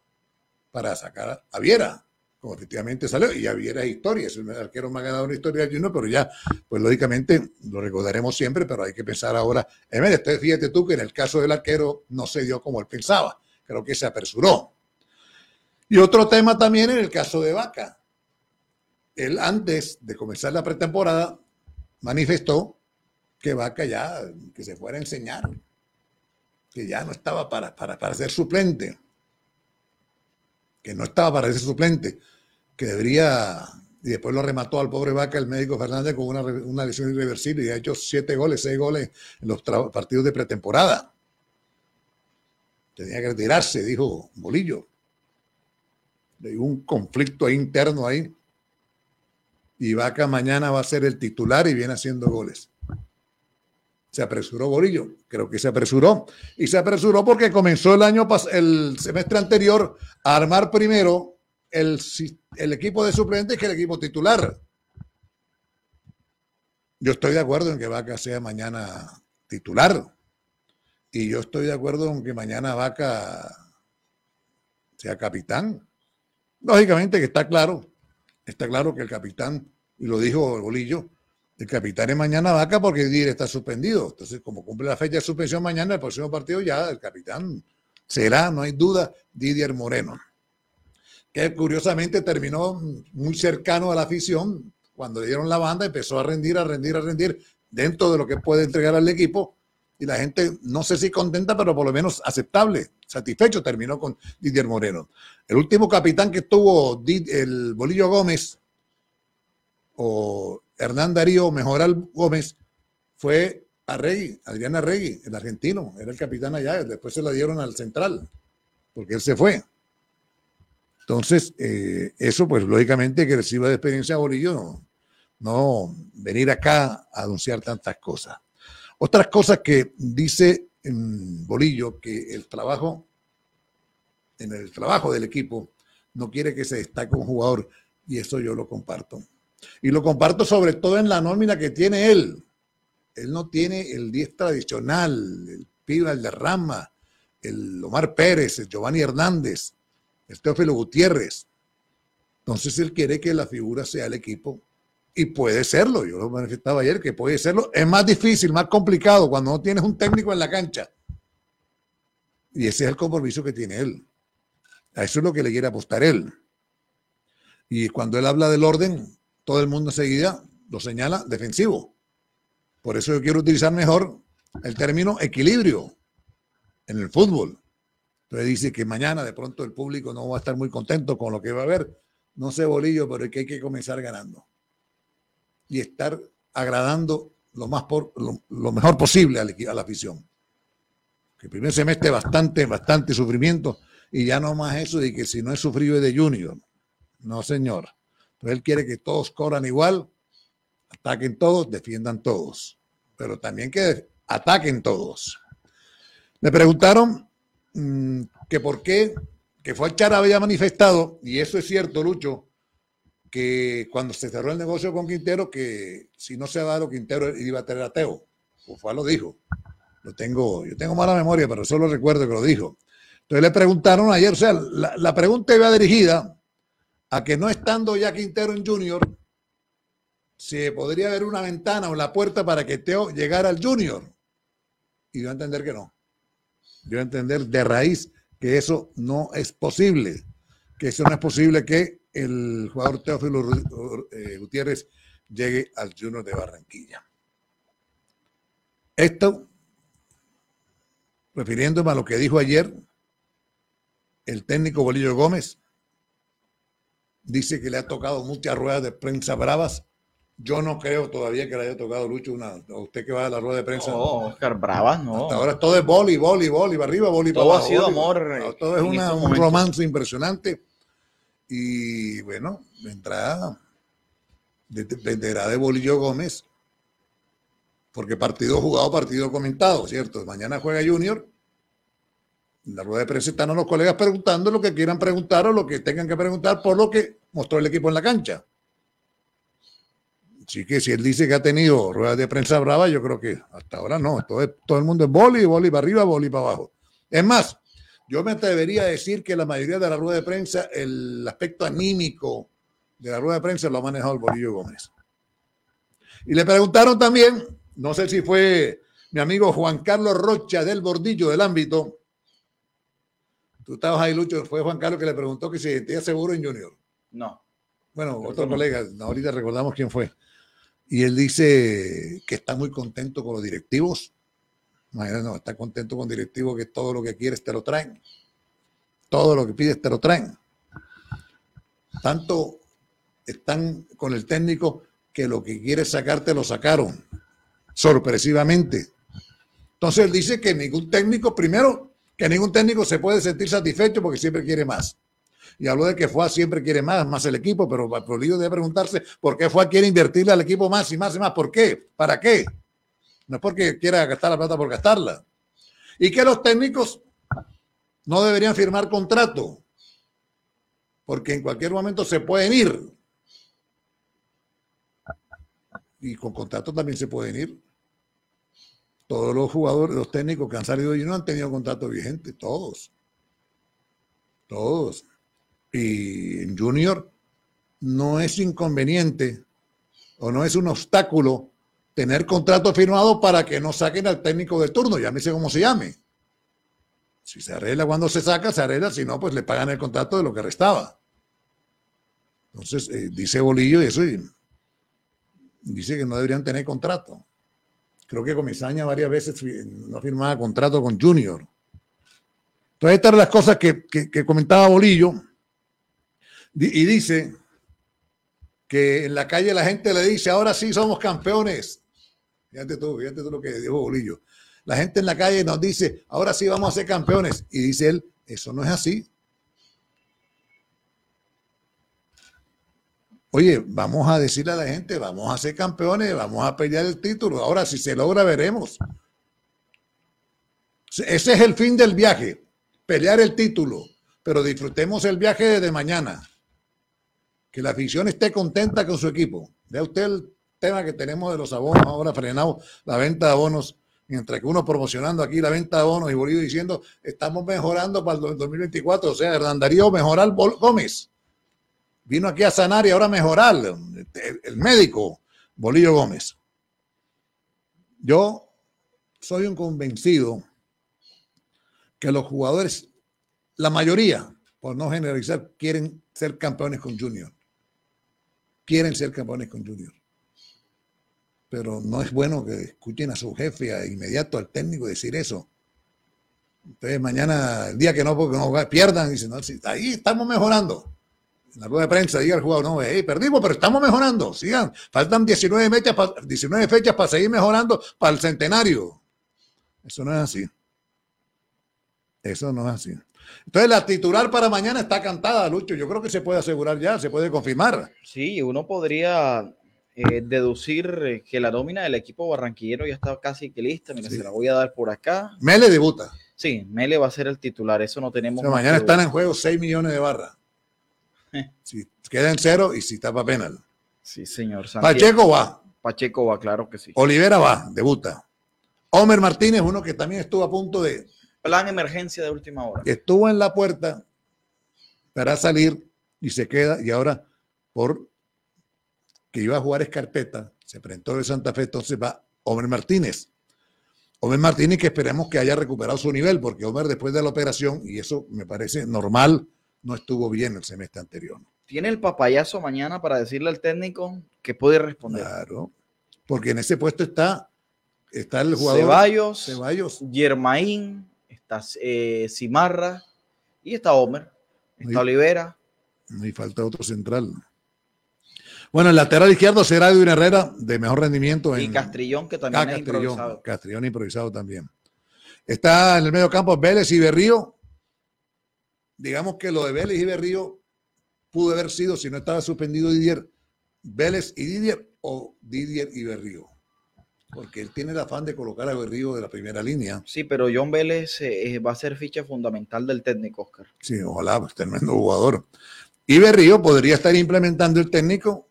para sacar a Viera como efectivamente salió, y ya viera historia, es el arquero más ganado en la historia del Junior, pero ya, pues lógicamente lo recordaremos siempre, pero hay que pensar ahora, en de, fíjate tú que en el caso del arquero no se dio como él pensaba, creo que se apresuró. Y otro tema también en el caso de Vaca. Él antes de comenzar la pretemporada manifestó que Vaca ya, que se fuera a enseñar, que ya no estaba para, para, para ser suplente, que no estaba para ser suplente que debería, y después lo remató al pobre Vaca el médico Fernández con una, una lesión irreversible y ha hecho siete goles, seis goles en los partidos de pretemporada. Tenía que retirarse, dijo Bolillo. Hay un conflicto interno ahí. Y Vaca mañana va a ser el titular y viene haciendo goles. Se apresuró Bolillo, creo que se apresuró. Y se apresuró porque comenzó el año, el semestre anterior, a armar primero el, equipo de suplentes que el equipo titular. Yo estoy de acuerdo en que Vaca sea mañana titular. Y yo estoy de acuerdo en que mañana Vaca sea capitán. Lógicamente que está claro, está claro que el capitán, y lo dijo Bolillo, el capitán es mañana Vaca porque Didier está suspendido. Entonces, como cumple la fecha de suspensión mañana, el próximo partido ya el capitán será, no hay duda, Didier Moreno que curiosamente terminó muy cercano a la afición. Cuando le dieron la banda, empezó a rendir, a rendir, a rendir dentro de lo que puede entregar al equipo. Y la gente, no sé si contenta, pero por lo menos aceptable, satisfecho, terminó con Didier Moreno. El último capitán que estuvo el Bolillo Gómez, o Hernán Darío Mejoral Gómez, fue Arregui, Adrián Arregui, el argentino, era el capitán allá, después se la dieron al central, porque él se fue. Entonces, eh, eso pues lógicamente que reciba de experiencia Bolillo, no, no venir acá a anunciar tantas cosas. Otras cosas que dice en Bolillo que el trabajo, en el trabajo del equipo, no quiere que se destaque un jugador y eso yo lo comparto. Y lo comparto sobre todo en la nómina que tiene él. Él no tiene el 10 tradicional, el Piba, el Derrama, el Omar Pérez, el Giovanni Hernández el Teófilo Gutiérrez. Entonces él quiere que la figura sea el equipo y puede serlo. Yo lo manifestaba ayer que puede serlo. Es más difícil, más complicado cuando no tienes un técnico en la cancha. Y ese es el compromiso que tiene él. A eso es lo que le quiere apostar él. Y cuando él habla del orden, todo el mundo enseguida lo señala defensivo. Por eso yo quiero utilizar mejor el término equilibrio en el fútbol. Entonces dice que mañana de pronto el público no va a estar muy contento con lo que va a haber. No sé, Bolillo, pero es que hay que comenzar ganando. Y estar agradando lo, más por, lo, mejor posible a la, afición. Que el primer semestre bastante, bastante sufrimiento. Y ya no más eso de que si no es sufrido es de Junior. No, señor. Pero él quiere que todos corran igual, ataquen todos, defiendan todos. Pero también que ataquen todos. Le preguntaron que por qué que fue Chara había manifestado, y eso es cierto, Lucho, que cuando se cerró el negocio con Quintero, que si no se va lo Quintero iba a tener a Teo. Ufá lo dijo. Lo tengo, yo tengo mala memoria, pero solo recuerdo que lo dijo. Entonces le preguntaron ayer, o sea, la, la pregunta iba dirigida a que no estando ya Quintero en Junior, se podría haber una ventana o la puerta para que Teo llegara al Junior. Y dio a entender que no. Dio a entender de raíz que eso no es posible. Que eso no es posible que el jugador Teófilo eh, Gutiérrez llegue al Junior de Barranquilla. Esto, refiriéndome a lo que dijo ayer el técnico Bolillo Gómez, dice que le ha tocado muchas ruedas de prensa bravas. Yo no creo todavía que le haya tocado Lucho una. a Usted que va a la rueda de prensa. No, Oscar Bravas, no. Hasta ahora todo es boli, boli, boli, para arriba, boli, Todo para ha abajo. sido boli, amor, Todo es una- un momentos. romance impresionante. Y bueno, vendrá, de- dependerá de Bolillo Gómez, porque partido jugado, partido comentado, ¿cierto? Mañana juega Junior. En la rueda de prensa están los colegas preguntando lo que quieran preguntar o lo que tengan que preguntar por lo que mostró el equipo en la cancha. Así que si él dice que ha tenido ruedas de prensa brava, yo creo que hasta ahora no. Todo, todo el mundo es boli, boli para arriba, boli para abajo. Es más, yo me atrevería a decir que la mayoría de la rueda de prensa, el aspecto anímico de la rueda de prensa lo ha manejado el Bolillo Gómez. Y le preguntaron también, no sé si fue mi amigo Juan Carlos Rocha del Bordillo del ámbito. Tú estabas ahí, Lucho, fue Juan Carlos que le preguntó que si se sentía seguro en Junior. No. Bueno, otro no. colega, ahorita recordamos quién fue. Y él dice que está muy contento con los directivos. No, está contento con directivos que todo lo que quieres te lo traen. Todo lo que pides te lo traen. Tanto están con el técnico que lo que quieres sacarte lo sacaron. Sorpresivamente. Entonces él dice que ningún técnico, primero, que ningún técnico se puede sentir satisfecho porque siempre quiere más. Y habló de que FUA siempre quiere más, más el equipo, pero Polillo debe preguntarse por qué FUA quiere invertirle al equipo más y más y más. ¿Por qué? ¿Para qué? No es porque quiera gastar la plata por gastarla. Y que los técnicos no deberían firmar contrato, porque en cualquier momento se pueden ir. Y con contrato también se pueden ir. Todos los jugadores, los técnicos que han salido y no han tenido contrato vigente, todos. Todos. Y en Junior no es inconveniente o no es un obstáculo tener contrato firmado para que no saquen al técnico de turno, llámese como se llame. Si se arregla cuando se saca, se arregla, si no, pues le pagan el contrato de lo que restaba. Entonces, eh, dice Bolillo y eso, dice que no deberían tener contrato. Creo que Comisaña varias veces no firmaba contrato con Junior. Entonces, estas las cosas que- que comentaba Bolillo. Y dice que en la calle la gente le dice, ahora sí somos campeones. Fíjate tú, fíjate tú lo que dijo Bolillo. La gente en la calle nos dice, ahora sí vamos a ser campeones. Y dice él, eso no es así. Oye, vamos a decirle a la gente, vamos a ser campeones, vamos a pelear el título. Ahora, si se logra, veremos. Ese es el fin del viaje, pelear el título. Pero disfrutemos el viaje desde mañana. Que la afición esté contenta con su equipo. Vea usted el tema que tenemos de los abonos, ahora frenado la venta de abonos, mientras que uno promocionando aquí la venta de abonos y Bolillo diciendo, estamos mejorando para el 2024. O sea, Hernán Darío mejorar Gómez. Vino aquí a sanar y ahora mejorar. El, el médico Bolillo Gómez. Yo soy un convencido que los jugadores, la mayoría, por no generalizar, quieren ser campeones con Junior. Quieren ser campeones con Junior. Pero no es bueno que escuchen a su jefe, a inmediato al técnico decir eso. Entonces mañana, el día que no, porque no pierdan, dicen, no, ahí estamos mejorando. En la rueda de prensa diga el jugador, no, hey, perdimos, pero estamos mejorando. Sigan, faltan 19 fechas, pa- 19 fechas para seguir mejorando para el centenario. Eso no es así. Eso no es así. Entonces la titular para mañana está cantada, Lucho. Yo creo que se puede asegurar ya, se puede confirmar. Sí, uno podría eh, deducir eh, que la nómina del equipo barranquillero ya está casi que lista. Mira, Sí. se la voy a dar por acá. Mele debuta. Sí, Mele va a ser el titular, eso no O tenemos. sea, mañana están en juego 6 millones de barras. Eh. Si queda en cero y si tapa penal. Sí, señor. Santiago. Pacheco va. Pacheco va, claro que sí. Olivera va, debuta. Homer Martínez, uno que también estuvo a punto de, Plan emergencia de última hora. estuvo en la puerta para salir y se queda y ahora por que iba a jugar escarpeta, se presentó de Santa Fe, entonces va Homer Martínez. Homer Martínez que esperemos que haya recuperado su nivel, porque Homer después de la operación, y eso me parece normal, no estuvo bien el semestre anterior. Tiene el papayazo mañana para decirle al técnico que puede responder. Claro, porque en ese puesto está, está el jugador Ceballos, Ceballos. Yermaín, está eh, Cimarra y está Homer, está. Olivera. Y falta otro central. Bueno, el lateral izquierdo será Edwin Herrera, de mejor rendimiento. Y En, Castrillón, que también Ah, es Castrillón, improvisado. Castrillón improvisado también. Está en el medio campo Vélez y Berrío. Digamos que lo de Vélez y Berrío pudo haber sido, si no estaba suspendido Didier, Vélez y Didier o Didier y Berrío. Porque él tiene el afán de colocar a Berrío de la primera línea. Sí, pero John Vélez eh, va a ser ficha fundamental del técnico, Oscar. Sí, ojalá, pues tremendo jugador. Y Berrío podría estar implementando el técnico,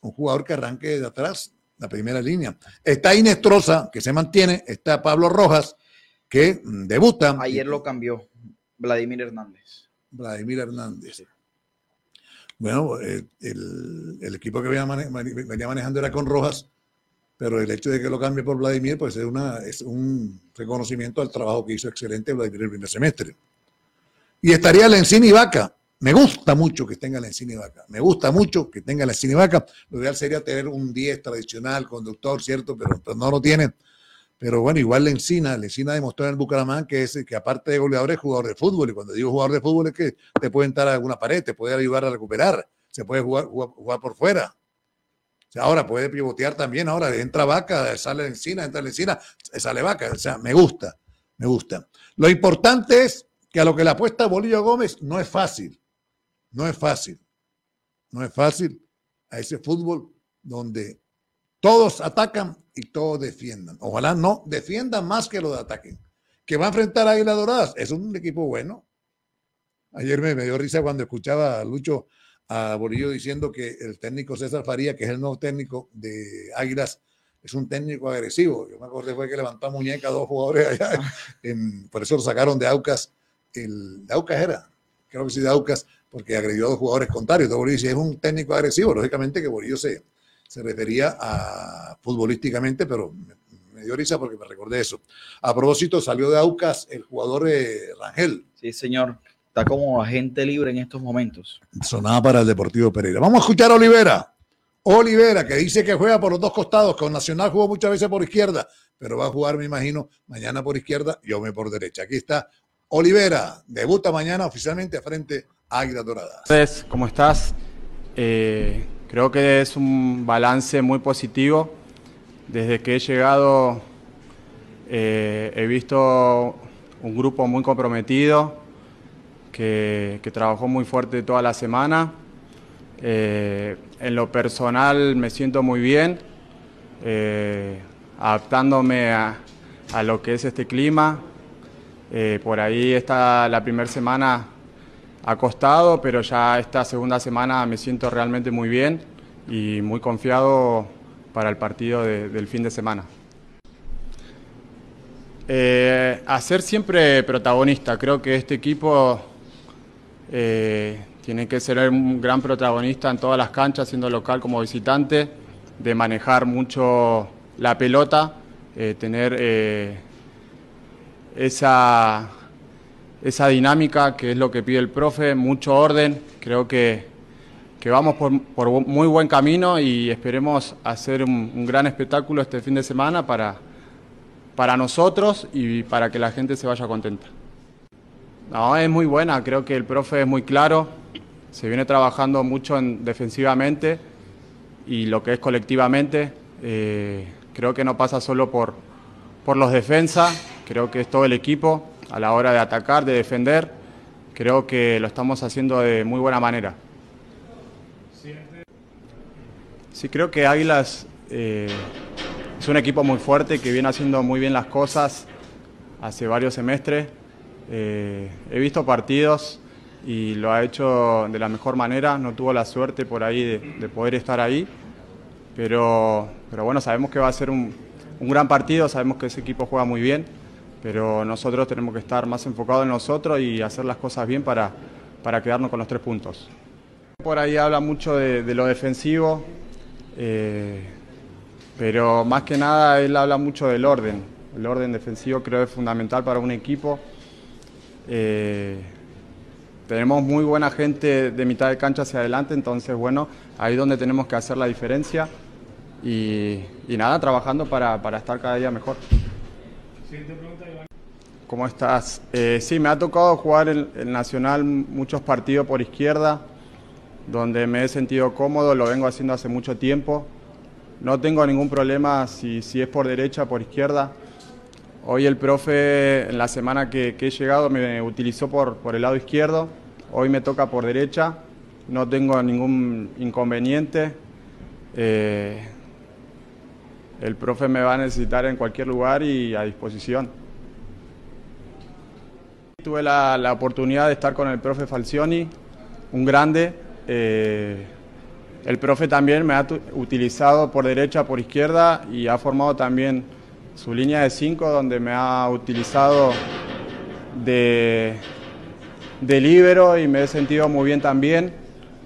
un jugador que arranque de atrás, la primera línea. Está Inestrosa, que se mantiene, está Pablo Rojas, que mm, debuta. Ayer lo cambió Vladimir Hernández. Vladimir Hernández. Bueno, eh, el, el equipo que venía manejando era con Rojas, pero el hecho de que lo cambie por Vladimir, pues es, un reconocimiento al trabajo que hizo excelente Vladimir el primer semestre. Y estaría Lencini y Vaca. Me gusta mucho que tenga Lencini y Vaca. Me gusta mucho que tenga Lencini y Vaca. Lo ideal sería tener un 10 tradicional, conductor, ¿cierto? Pero, pero no lo tiene. Pero bueno, igual Lencina, Lencina demostró en el Bucaramanga que es que aparte de goleador es jugador de fútbol. Y cuando digo jugador de fútbol es que te puede entrar a alguna pared, te puede ayudar a recuperar, se puede jugar, jugar por fuera. Sea, ahora puede pivotear también. Ahora entra vaca, sale Lencina, entra Lencina, sale vaca. O sea, me gusta, me gusta. Lo importante es que a lo que le apuesta Bolillo Gómez no es fácil. No es fácil. No es fácil a ese fútbol donde todos atacan y todos defiendan. Ojalá no defiendan más que lo de ataquen. Que va a enfrentar a Águilas Doradas. Es un equipo bueno. Ayer me, me dio risa cuando escuchaba a Lucho a Bolillo diciendo que el técnico César Faría, que es el nuevo técnico de Águilas, es un técnico agresivo. Yo me acordé fue que levantó a muñeca a dos jugadores allá. en- por eso lo sacaron de Aucas. El, de Aucas era, creo que sí, de Aucas, porque agredió a dos jugadores contrarios. Entonces Bolillo dice, es un técnico agresivo. Lógicamente que Bolillo se, se refería a futbolísticamente, pero me, me dio risa porque me recordé eso. A propósito, salió de Aucas el jugador eh, Rangel. Sí, señor. Está como agente libre en estos momentos. Sonaba para el Deportivo Pereira. Vamos a escuchar a Olivera. Olivera, que dice que juega por los dos costados. Con Nacional jugó muchas veces por izquierda, pero va a jugar, me imagino, mañana por izquierda y me por derecha. Aquí está Olivera. Debuta mañana oficialmente frente a Águila Dorada. Entonces, ¿cómo estás? Eh, creo que es un balance muy positivo. Desde que he llegado eh, he visto un grupo muy comprometido que, trabajó muy fuerte toda la semana. Eh, en lo personal me siento muy bien, eh, adaptándome a, a lo que es este clima. Eh, por ahí está la primera semana ha costado, pero ya esta segunda semana me siento realmente muy bien y muy confiado para el partido de- del fin de semana. A ser siempre protagonista, creo que este equipo eh, tiene que ser un gran protagonista en todas las canchas, siendo local como visitante, de manejar mucho la pelota, eh, tener eh, esa, esa dinámica que es lo que pide el profe, mucho orden. Creo que, que vamos por, por muy buen camino y esperemos hacer un, un gran espectáculo este fin de semana para, para nosotros y para que la gente se vaya contenta. No, es muy buena, creo que el profe es muy claro, se viene trabajando mucho en- defensivamente y lo que es colectivamente. eh, creo que no pasa solo por, por los defensas, creo que es todo el equipo a la hora de atacar, de defender. Creo que lo estamos haciendo de muy buena manera. Sí, creo que Águilas eh, es un equipo muy fuerte que viene haciendo muy bien las cosas hace varios semestres. Eh, he visto partidos y lo ha hecho de la mejor manera. No tuvo la suerte por ahí de, de poder estar ahí. Pero, pero bueno, sabemos que va a ser un, un gran partido, sabemos que ese equipo juega muy bien, pero nosotros tenemos que estar más enfocados en nosotros y hacer las cosas bien para, para quedarnos con los tres puntos. Por ahí habla mucho de, de lo defensivo, eh, pero más que nada él habla mucho del orden. El orden defensivo creo es fundamental para un equipo. Eh, tenemos muy buena gente de mitad de cancha hacia adelante, entonces bueno, ahí es donde tenemos que hacer la diferencia y, y nada, trabajando para, para estar cada día mejor. ¿Cómo estás? Eh, sí, me ha tocado jugar en el Nacional muchos partidos por izquierda, donde me he sentido cómodo, lo vengo haciendo hace mucho tiempo. No tengo ningún problema si, si es por derecha, por izquierda. Hoy el profe, en la semana que, que he llegado, me utilizó por, por el lado izquierdo. Hoy me toca por derecha. No tengo ningún inconveniente. Eh, el profe me va a necesitar en cualquier lugar y a disposición. Tuve la, la oportunidad de estar con el profe Falcioni, un grande. Eh, el profe también me ha utilizado por derecha, por izquierda y ha formado también su línea de cinco donde me ha utilizado de, de y me he sentido muy bien también.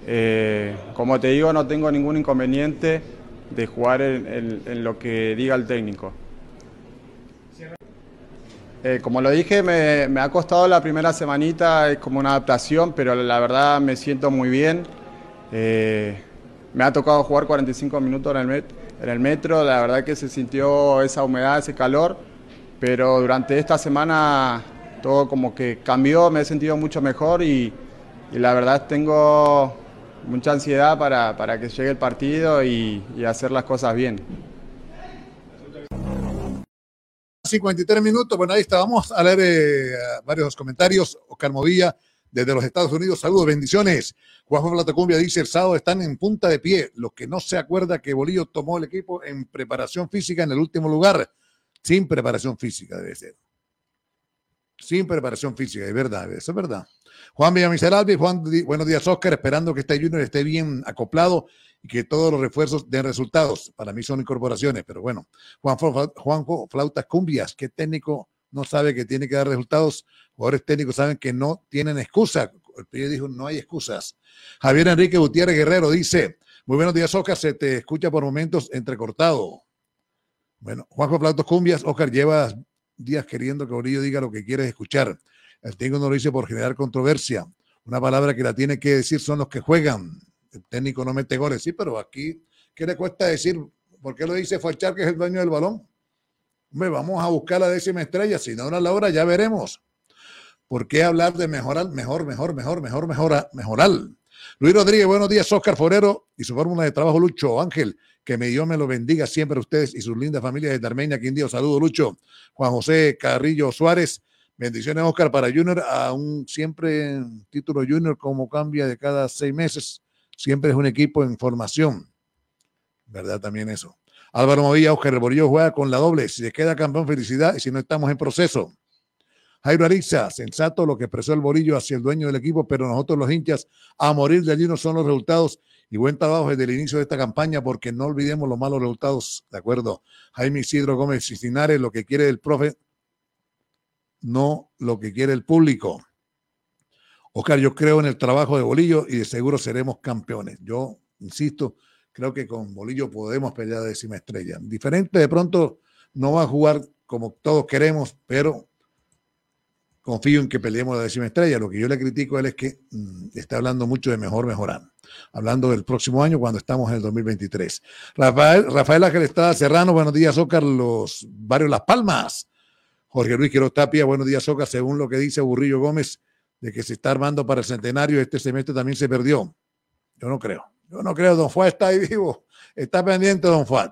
Eh, como te digo, no tengo ningún inconveniente de jugar en, lo que diga el técnico. Eh, como lo dije, me, me ha costado la primera semanita, es como una adaptación, pero la verdad me siento muy bien. Eh, me ha tocado jugar 45 minutos en el, met- en el metro, la verdad que se sintió esa humedad, ese calor, pero durante esta semana todo como que cambió, me he sentido mucho mejor y, y la verdad tengo mucha ansiedad para, para que llegue el partido y, y hacer las cosas bien. 53 minutos. Bueno, ahí está. Vamos a leer eh, varios comentarios. Oscar Movilla, desde los Estados Unidos. Saludos, bendiciones. Juanjo Platacumbia dice: el sábado están en punta de pie. Lo que no se acuerda que Bolillo tomó el equipo en preparación física en el último lugar. Sin preparación física, debe ser. Sin preparación física, es verdad, eso es verdad. Juan Villamizaralbi, Juan, buenos días, Oscar. Esperando que este Junior esté bien acoplado y que todos los refuerzos den resultados. Para mí son incorporaciones, pero bueno. Juan, Juanjo Flautas Cumbias, ¿qué técnico no sabe que tiene que dar resultados? Jugadores técnicos saben que no tienen excusa. El PRI dijo, no hay excusas. Javier Enrique Gutiérrez Guerrero dice, muy buenos días, Oscar, se te escucha por momentos entrecortado. Bueno, Juanjo Flautas Cumbias, Oscar, llevas días queriendo que Orillo diga lo que quieres escuchar. El técnico no lo dice por generar controversia. Una palabra que la tiene que decir son los que juegan. El técnico no mete goles, sí, pero aquí, ¿qué le cuesta decir? ¿Por qué lo dice Fachar, que es el dueño del balón? Vamos a buscar la décima estrella, si no a la hora ya veremos. ¿Por qué hablar de mejorar, mejor, mejor, mejor, mejor, mejor, mejorar? Luis Rodríguez, buenos días, Oscar Forero y su fórmula de trabajo, Lucho Ángel, que me Dios me lo bendiga siempre a ustedes y sus lindas familias de Armenia, Quindío. Saludos, Lucho. Juan José Carrillo Suárez, bendiciones, Oscar, para Junior, aún siempre en título Junior, como cambia de cada seis meses, siempre es un equipo en formación. ¿Verdad? También eso. Álvaro Movilla, Oscar Borillo juega con la doble. Si se queda campeón, felicidad. Y si no, estamos en proceso. Jairo Ariza, sensato lo que expresó el Borillo hacia el dueño del equipo, pero nosotros los hinchas a morir de allí no son los resultados y buen trabajo desde el inicio de esta campaña porque no olvidemos los malos resultados, ¿de acuerdo? Jaime Isidro Gómez Cistinares, lo que quiere el profe, no lo que quiere el público. Oscar, yo creo en el trabajo de Bolillo y de seguro seremos campeones. Yo, insisto, creo que con Bolillo podemos pelear la décima estrella. Diferente, de pronto no va a jugar como todos queremos, pero confío en que peleemos la décima estrella. Lo que yo le critico a él es que mm, está hablando mucho de mejor mejorar. Hablando del próximo año cuando estamos en el 2023. Rafael, Rafael Ángel Estrada Serrano, buenos días, Oscar, los barrios Las Palmas. Jorge Luis Quiroz Tapia, buenos días, Oscar. Según lo que dice Burrillo Gómez, de que se está armando para el centenario, este semestre también se perdió. Yo no creo. Yo no creo. Don Fuad está ahí vivo. Está pendiente, Don Fuad.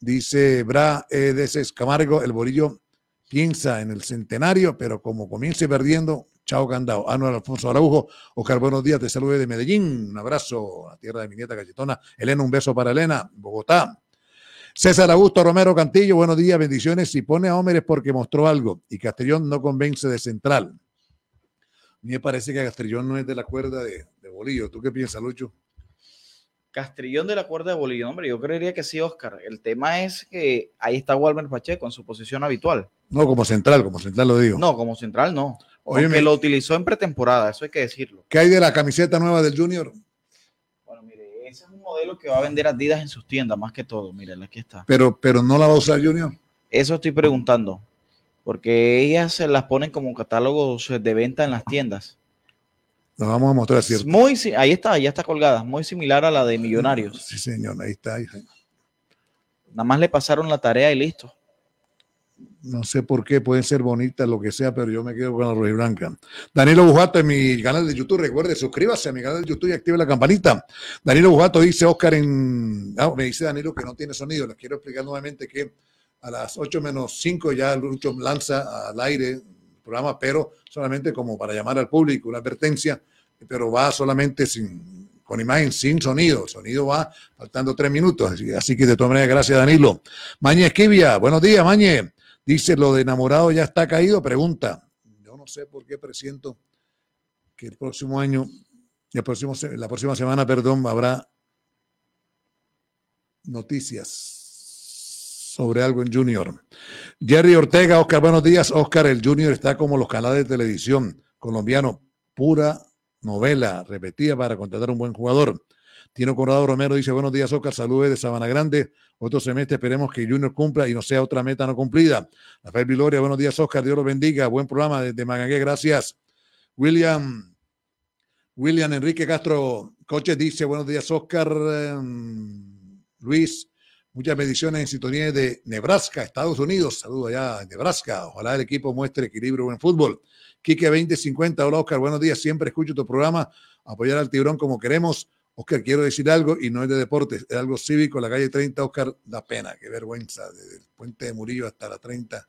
Dice Bra E. Deces Camargo, el Borillo piensa en el centenario, pero como comience perdiendo, chao candado. Anuel Alfonso Araujo, Oscar, buenos días, te saludo de Medellín, un abrazo a la tierra de mi nieta Cachetona. Elena, un beso para Elena, Bogotá. César Augusto Romero Cantillo, buenos días, bendiciones. Si pone a Homer es porque mostró algo y Castellón no convence de central. A mí me parece que Castellón no es de la cuerda de, de Bolillo. ¿Tú qué piensas, Lucho? Castrillón de la cuerda de Bolillo, hombre, yo creería que sí, Oscar. El tema es que ahí está Walmer Pacheco en su posición habitual. No, como central, como central lo digo. No, como central no. Óyeme. Aunque lo utilizó en pretemporada, eso hay que decirlo. ¿Qué hay de la camiseta nueva del Junior? Ese es un modelo que va a vender Adidas en sus tiendas, más que todo. Miren, aquí está. Pero, pero no la va a usar Junior. Eso estoy preguntando. Porque ellas se las ponen como catálogos de venta en las tiendas. La vamos a mostrar, ¿cierto? Muy, ahí está, ya está colgada. Muy similar a la de Millonarios. Sí, señor, ahí está. ahí está. Nada más le pasaron la tarea y listo. No sé por qué, pueden ser bonitas, lo que sea, pero yo me quedo con la roja y blanca. Danilo Bujato en mi canal de YouTube, recuerde, suscríbase a mi canal de YouTube y active la campanita. Danilo Bujato dice, Oscar, en... ah, me dice Danilo que no tiene sonido. Les quiero explicar nuevamente que a las 8 menos 5 ya Lucho lanza al aire el programa, pero solamente como para llamar al público, una advertencia, pero va solamente sin, con imagen, sin sonido. El sonido va faltando tres minutos. Así, que de todas maneras, gracias Danilo. Mañe Esquivia, buenos días, Mañe. Dice, lo de enamorado ya está caído. Pregunta, yo no sé por qué presiento que el próximo año, el próximo, la próxima semana, perdón, habrá noticias sobre algo en Junior. Jerry Ortega, Oscar, buenos días. Oscar, el Junior está como los canales de televisión colombiano, pura novela repetida para contratar un buen jugador. Tino Corrado Romero dice, buenos días, Oscar, saludos de Sabana Grande. Otro semestre esperemos que Junior cumpla y no sea otra meta no cumplida. Rafael Viloria, buenos días, Oscar, Dios los bendiga. Buen programa desde Magagué, gracias. William, William Enrique Castro Coches dice, buenos días, Oscar. Em, Luis, muchas bendiciones en sintonía de Nebraska, Estados Unidos. Saludos allá en Nebraska. Ojalá el equipo muestre equilibrio en fútbol. Quique 2050, hola Oscar, buenos días. Siempre escucho tu programa. Apoyar al tiburón como queremos. Oscar, quiero decir algo y no es de deportes, es algo cívico. La calle 30, Oscar, da pena, qué vergüenza. Desde el puente de Murillo hasta la 30.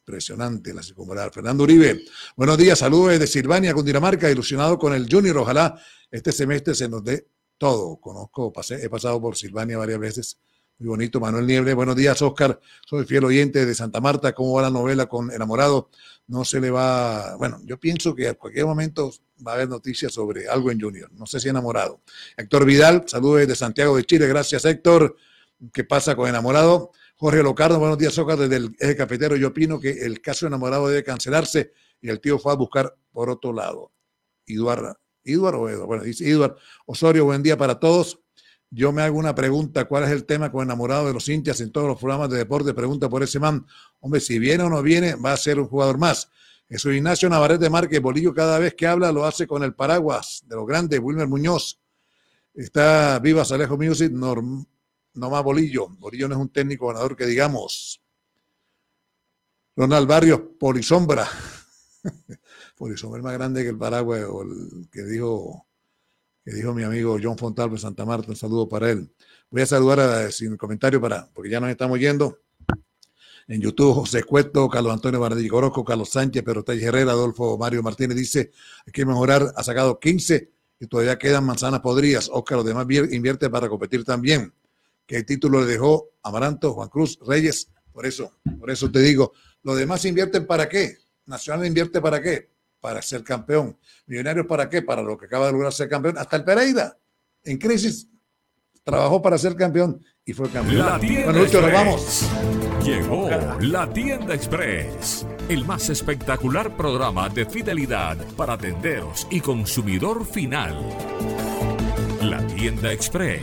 Impresionante la circunvalar. Fernando Uribe, buenos días, saludos desde Silvania, Cundinamarca, ilusionado con el Junior. Ojalá este semestre se nos dé todo. Conozco, pasé, he pasado por Silvania varias veces. Muy bonito, Manuel Nieble. Buenos días, Oscar. Soy fiel oyente de Santa Marta. ¿Cómo va la novela con Enamorado? No se le va. Bueno, yo pienso que a cualquier momento va a haber noticias sobre algo en Junior. No sé si Enamorado. Héctor Vidal, saludos desde Santiago de Chile. Gracias, Héctor. ¿Qué pasa con Enamorado? Jorge Locardo, buenos días, Oscar, desde el eje cafetero. Yo opino que el caso Enamorado debe cancelarse y el tío fue a buscar por otro lado. Eduardo, Eduardo bueno, dice Eduardo Osorio, buen día para todos. Yo me hago una pregunta, ¿cuál es el tema con enamorado de los hinchas en todos los programas de deporte? Pregunta por ese man. Hombre, si viene o no viene, va a ser un jugador más. Jesús Ignacio Navarrete Márquez, Bolillo cada vez que habla lo hace con el paraguas de los grandes, Wilmer Muñoz. Está Viva Alejo Music, norm, no más Bolillo. Bolillo no es un técnico ganador que digamos. Ronald Barrios, Polisombra. Polisombra es más grande que el paraguas o el que dijo que dijo mi amigo John Fontalvo Santa Marta. Un saludo para él. Voy a saludar a, sin comentario para, porque ya nos estamos yendo. En YouTube, José Cueto, Carlos Antonio Bardillo Orozco, Carlos Sánchez, Perotay Herrera, Adolfo Mario Martínez dice, hay que mejorar, ha sacado 15 y todavía quedan manzanas podridas. Oscar, los demás vier- invierte para competir también. Que el título le dejó Amaranto, Juan Cruz, Reyes. Por eso, por eso te digo, los demás invierten para qué? Nacional invierte para qué? Para ser campeón. Millonarios para qué? Para lo que acaba de lograr ser campeón. Hasta el Pereira, en crisis, trabajó para ser campeón y fue campeón. La tienda Bueno, Lucho, nos vamos. Llegó la tienda Express, el más espectacular programa de fidelidad para tenderos y consumidor final. La tienda Express,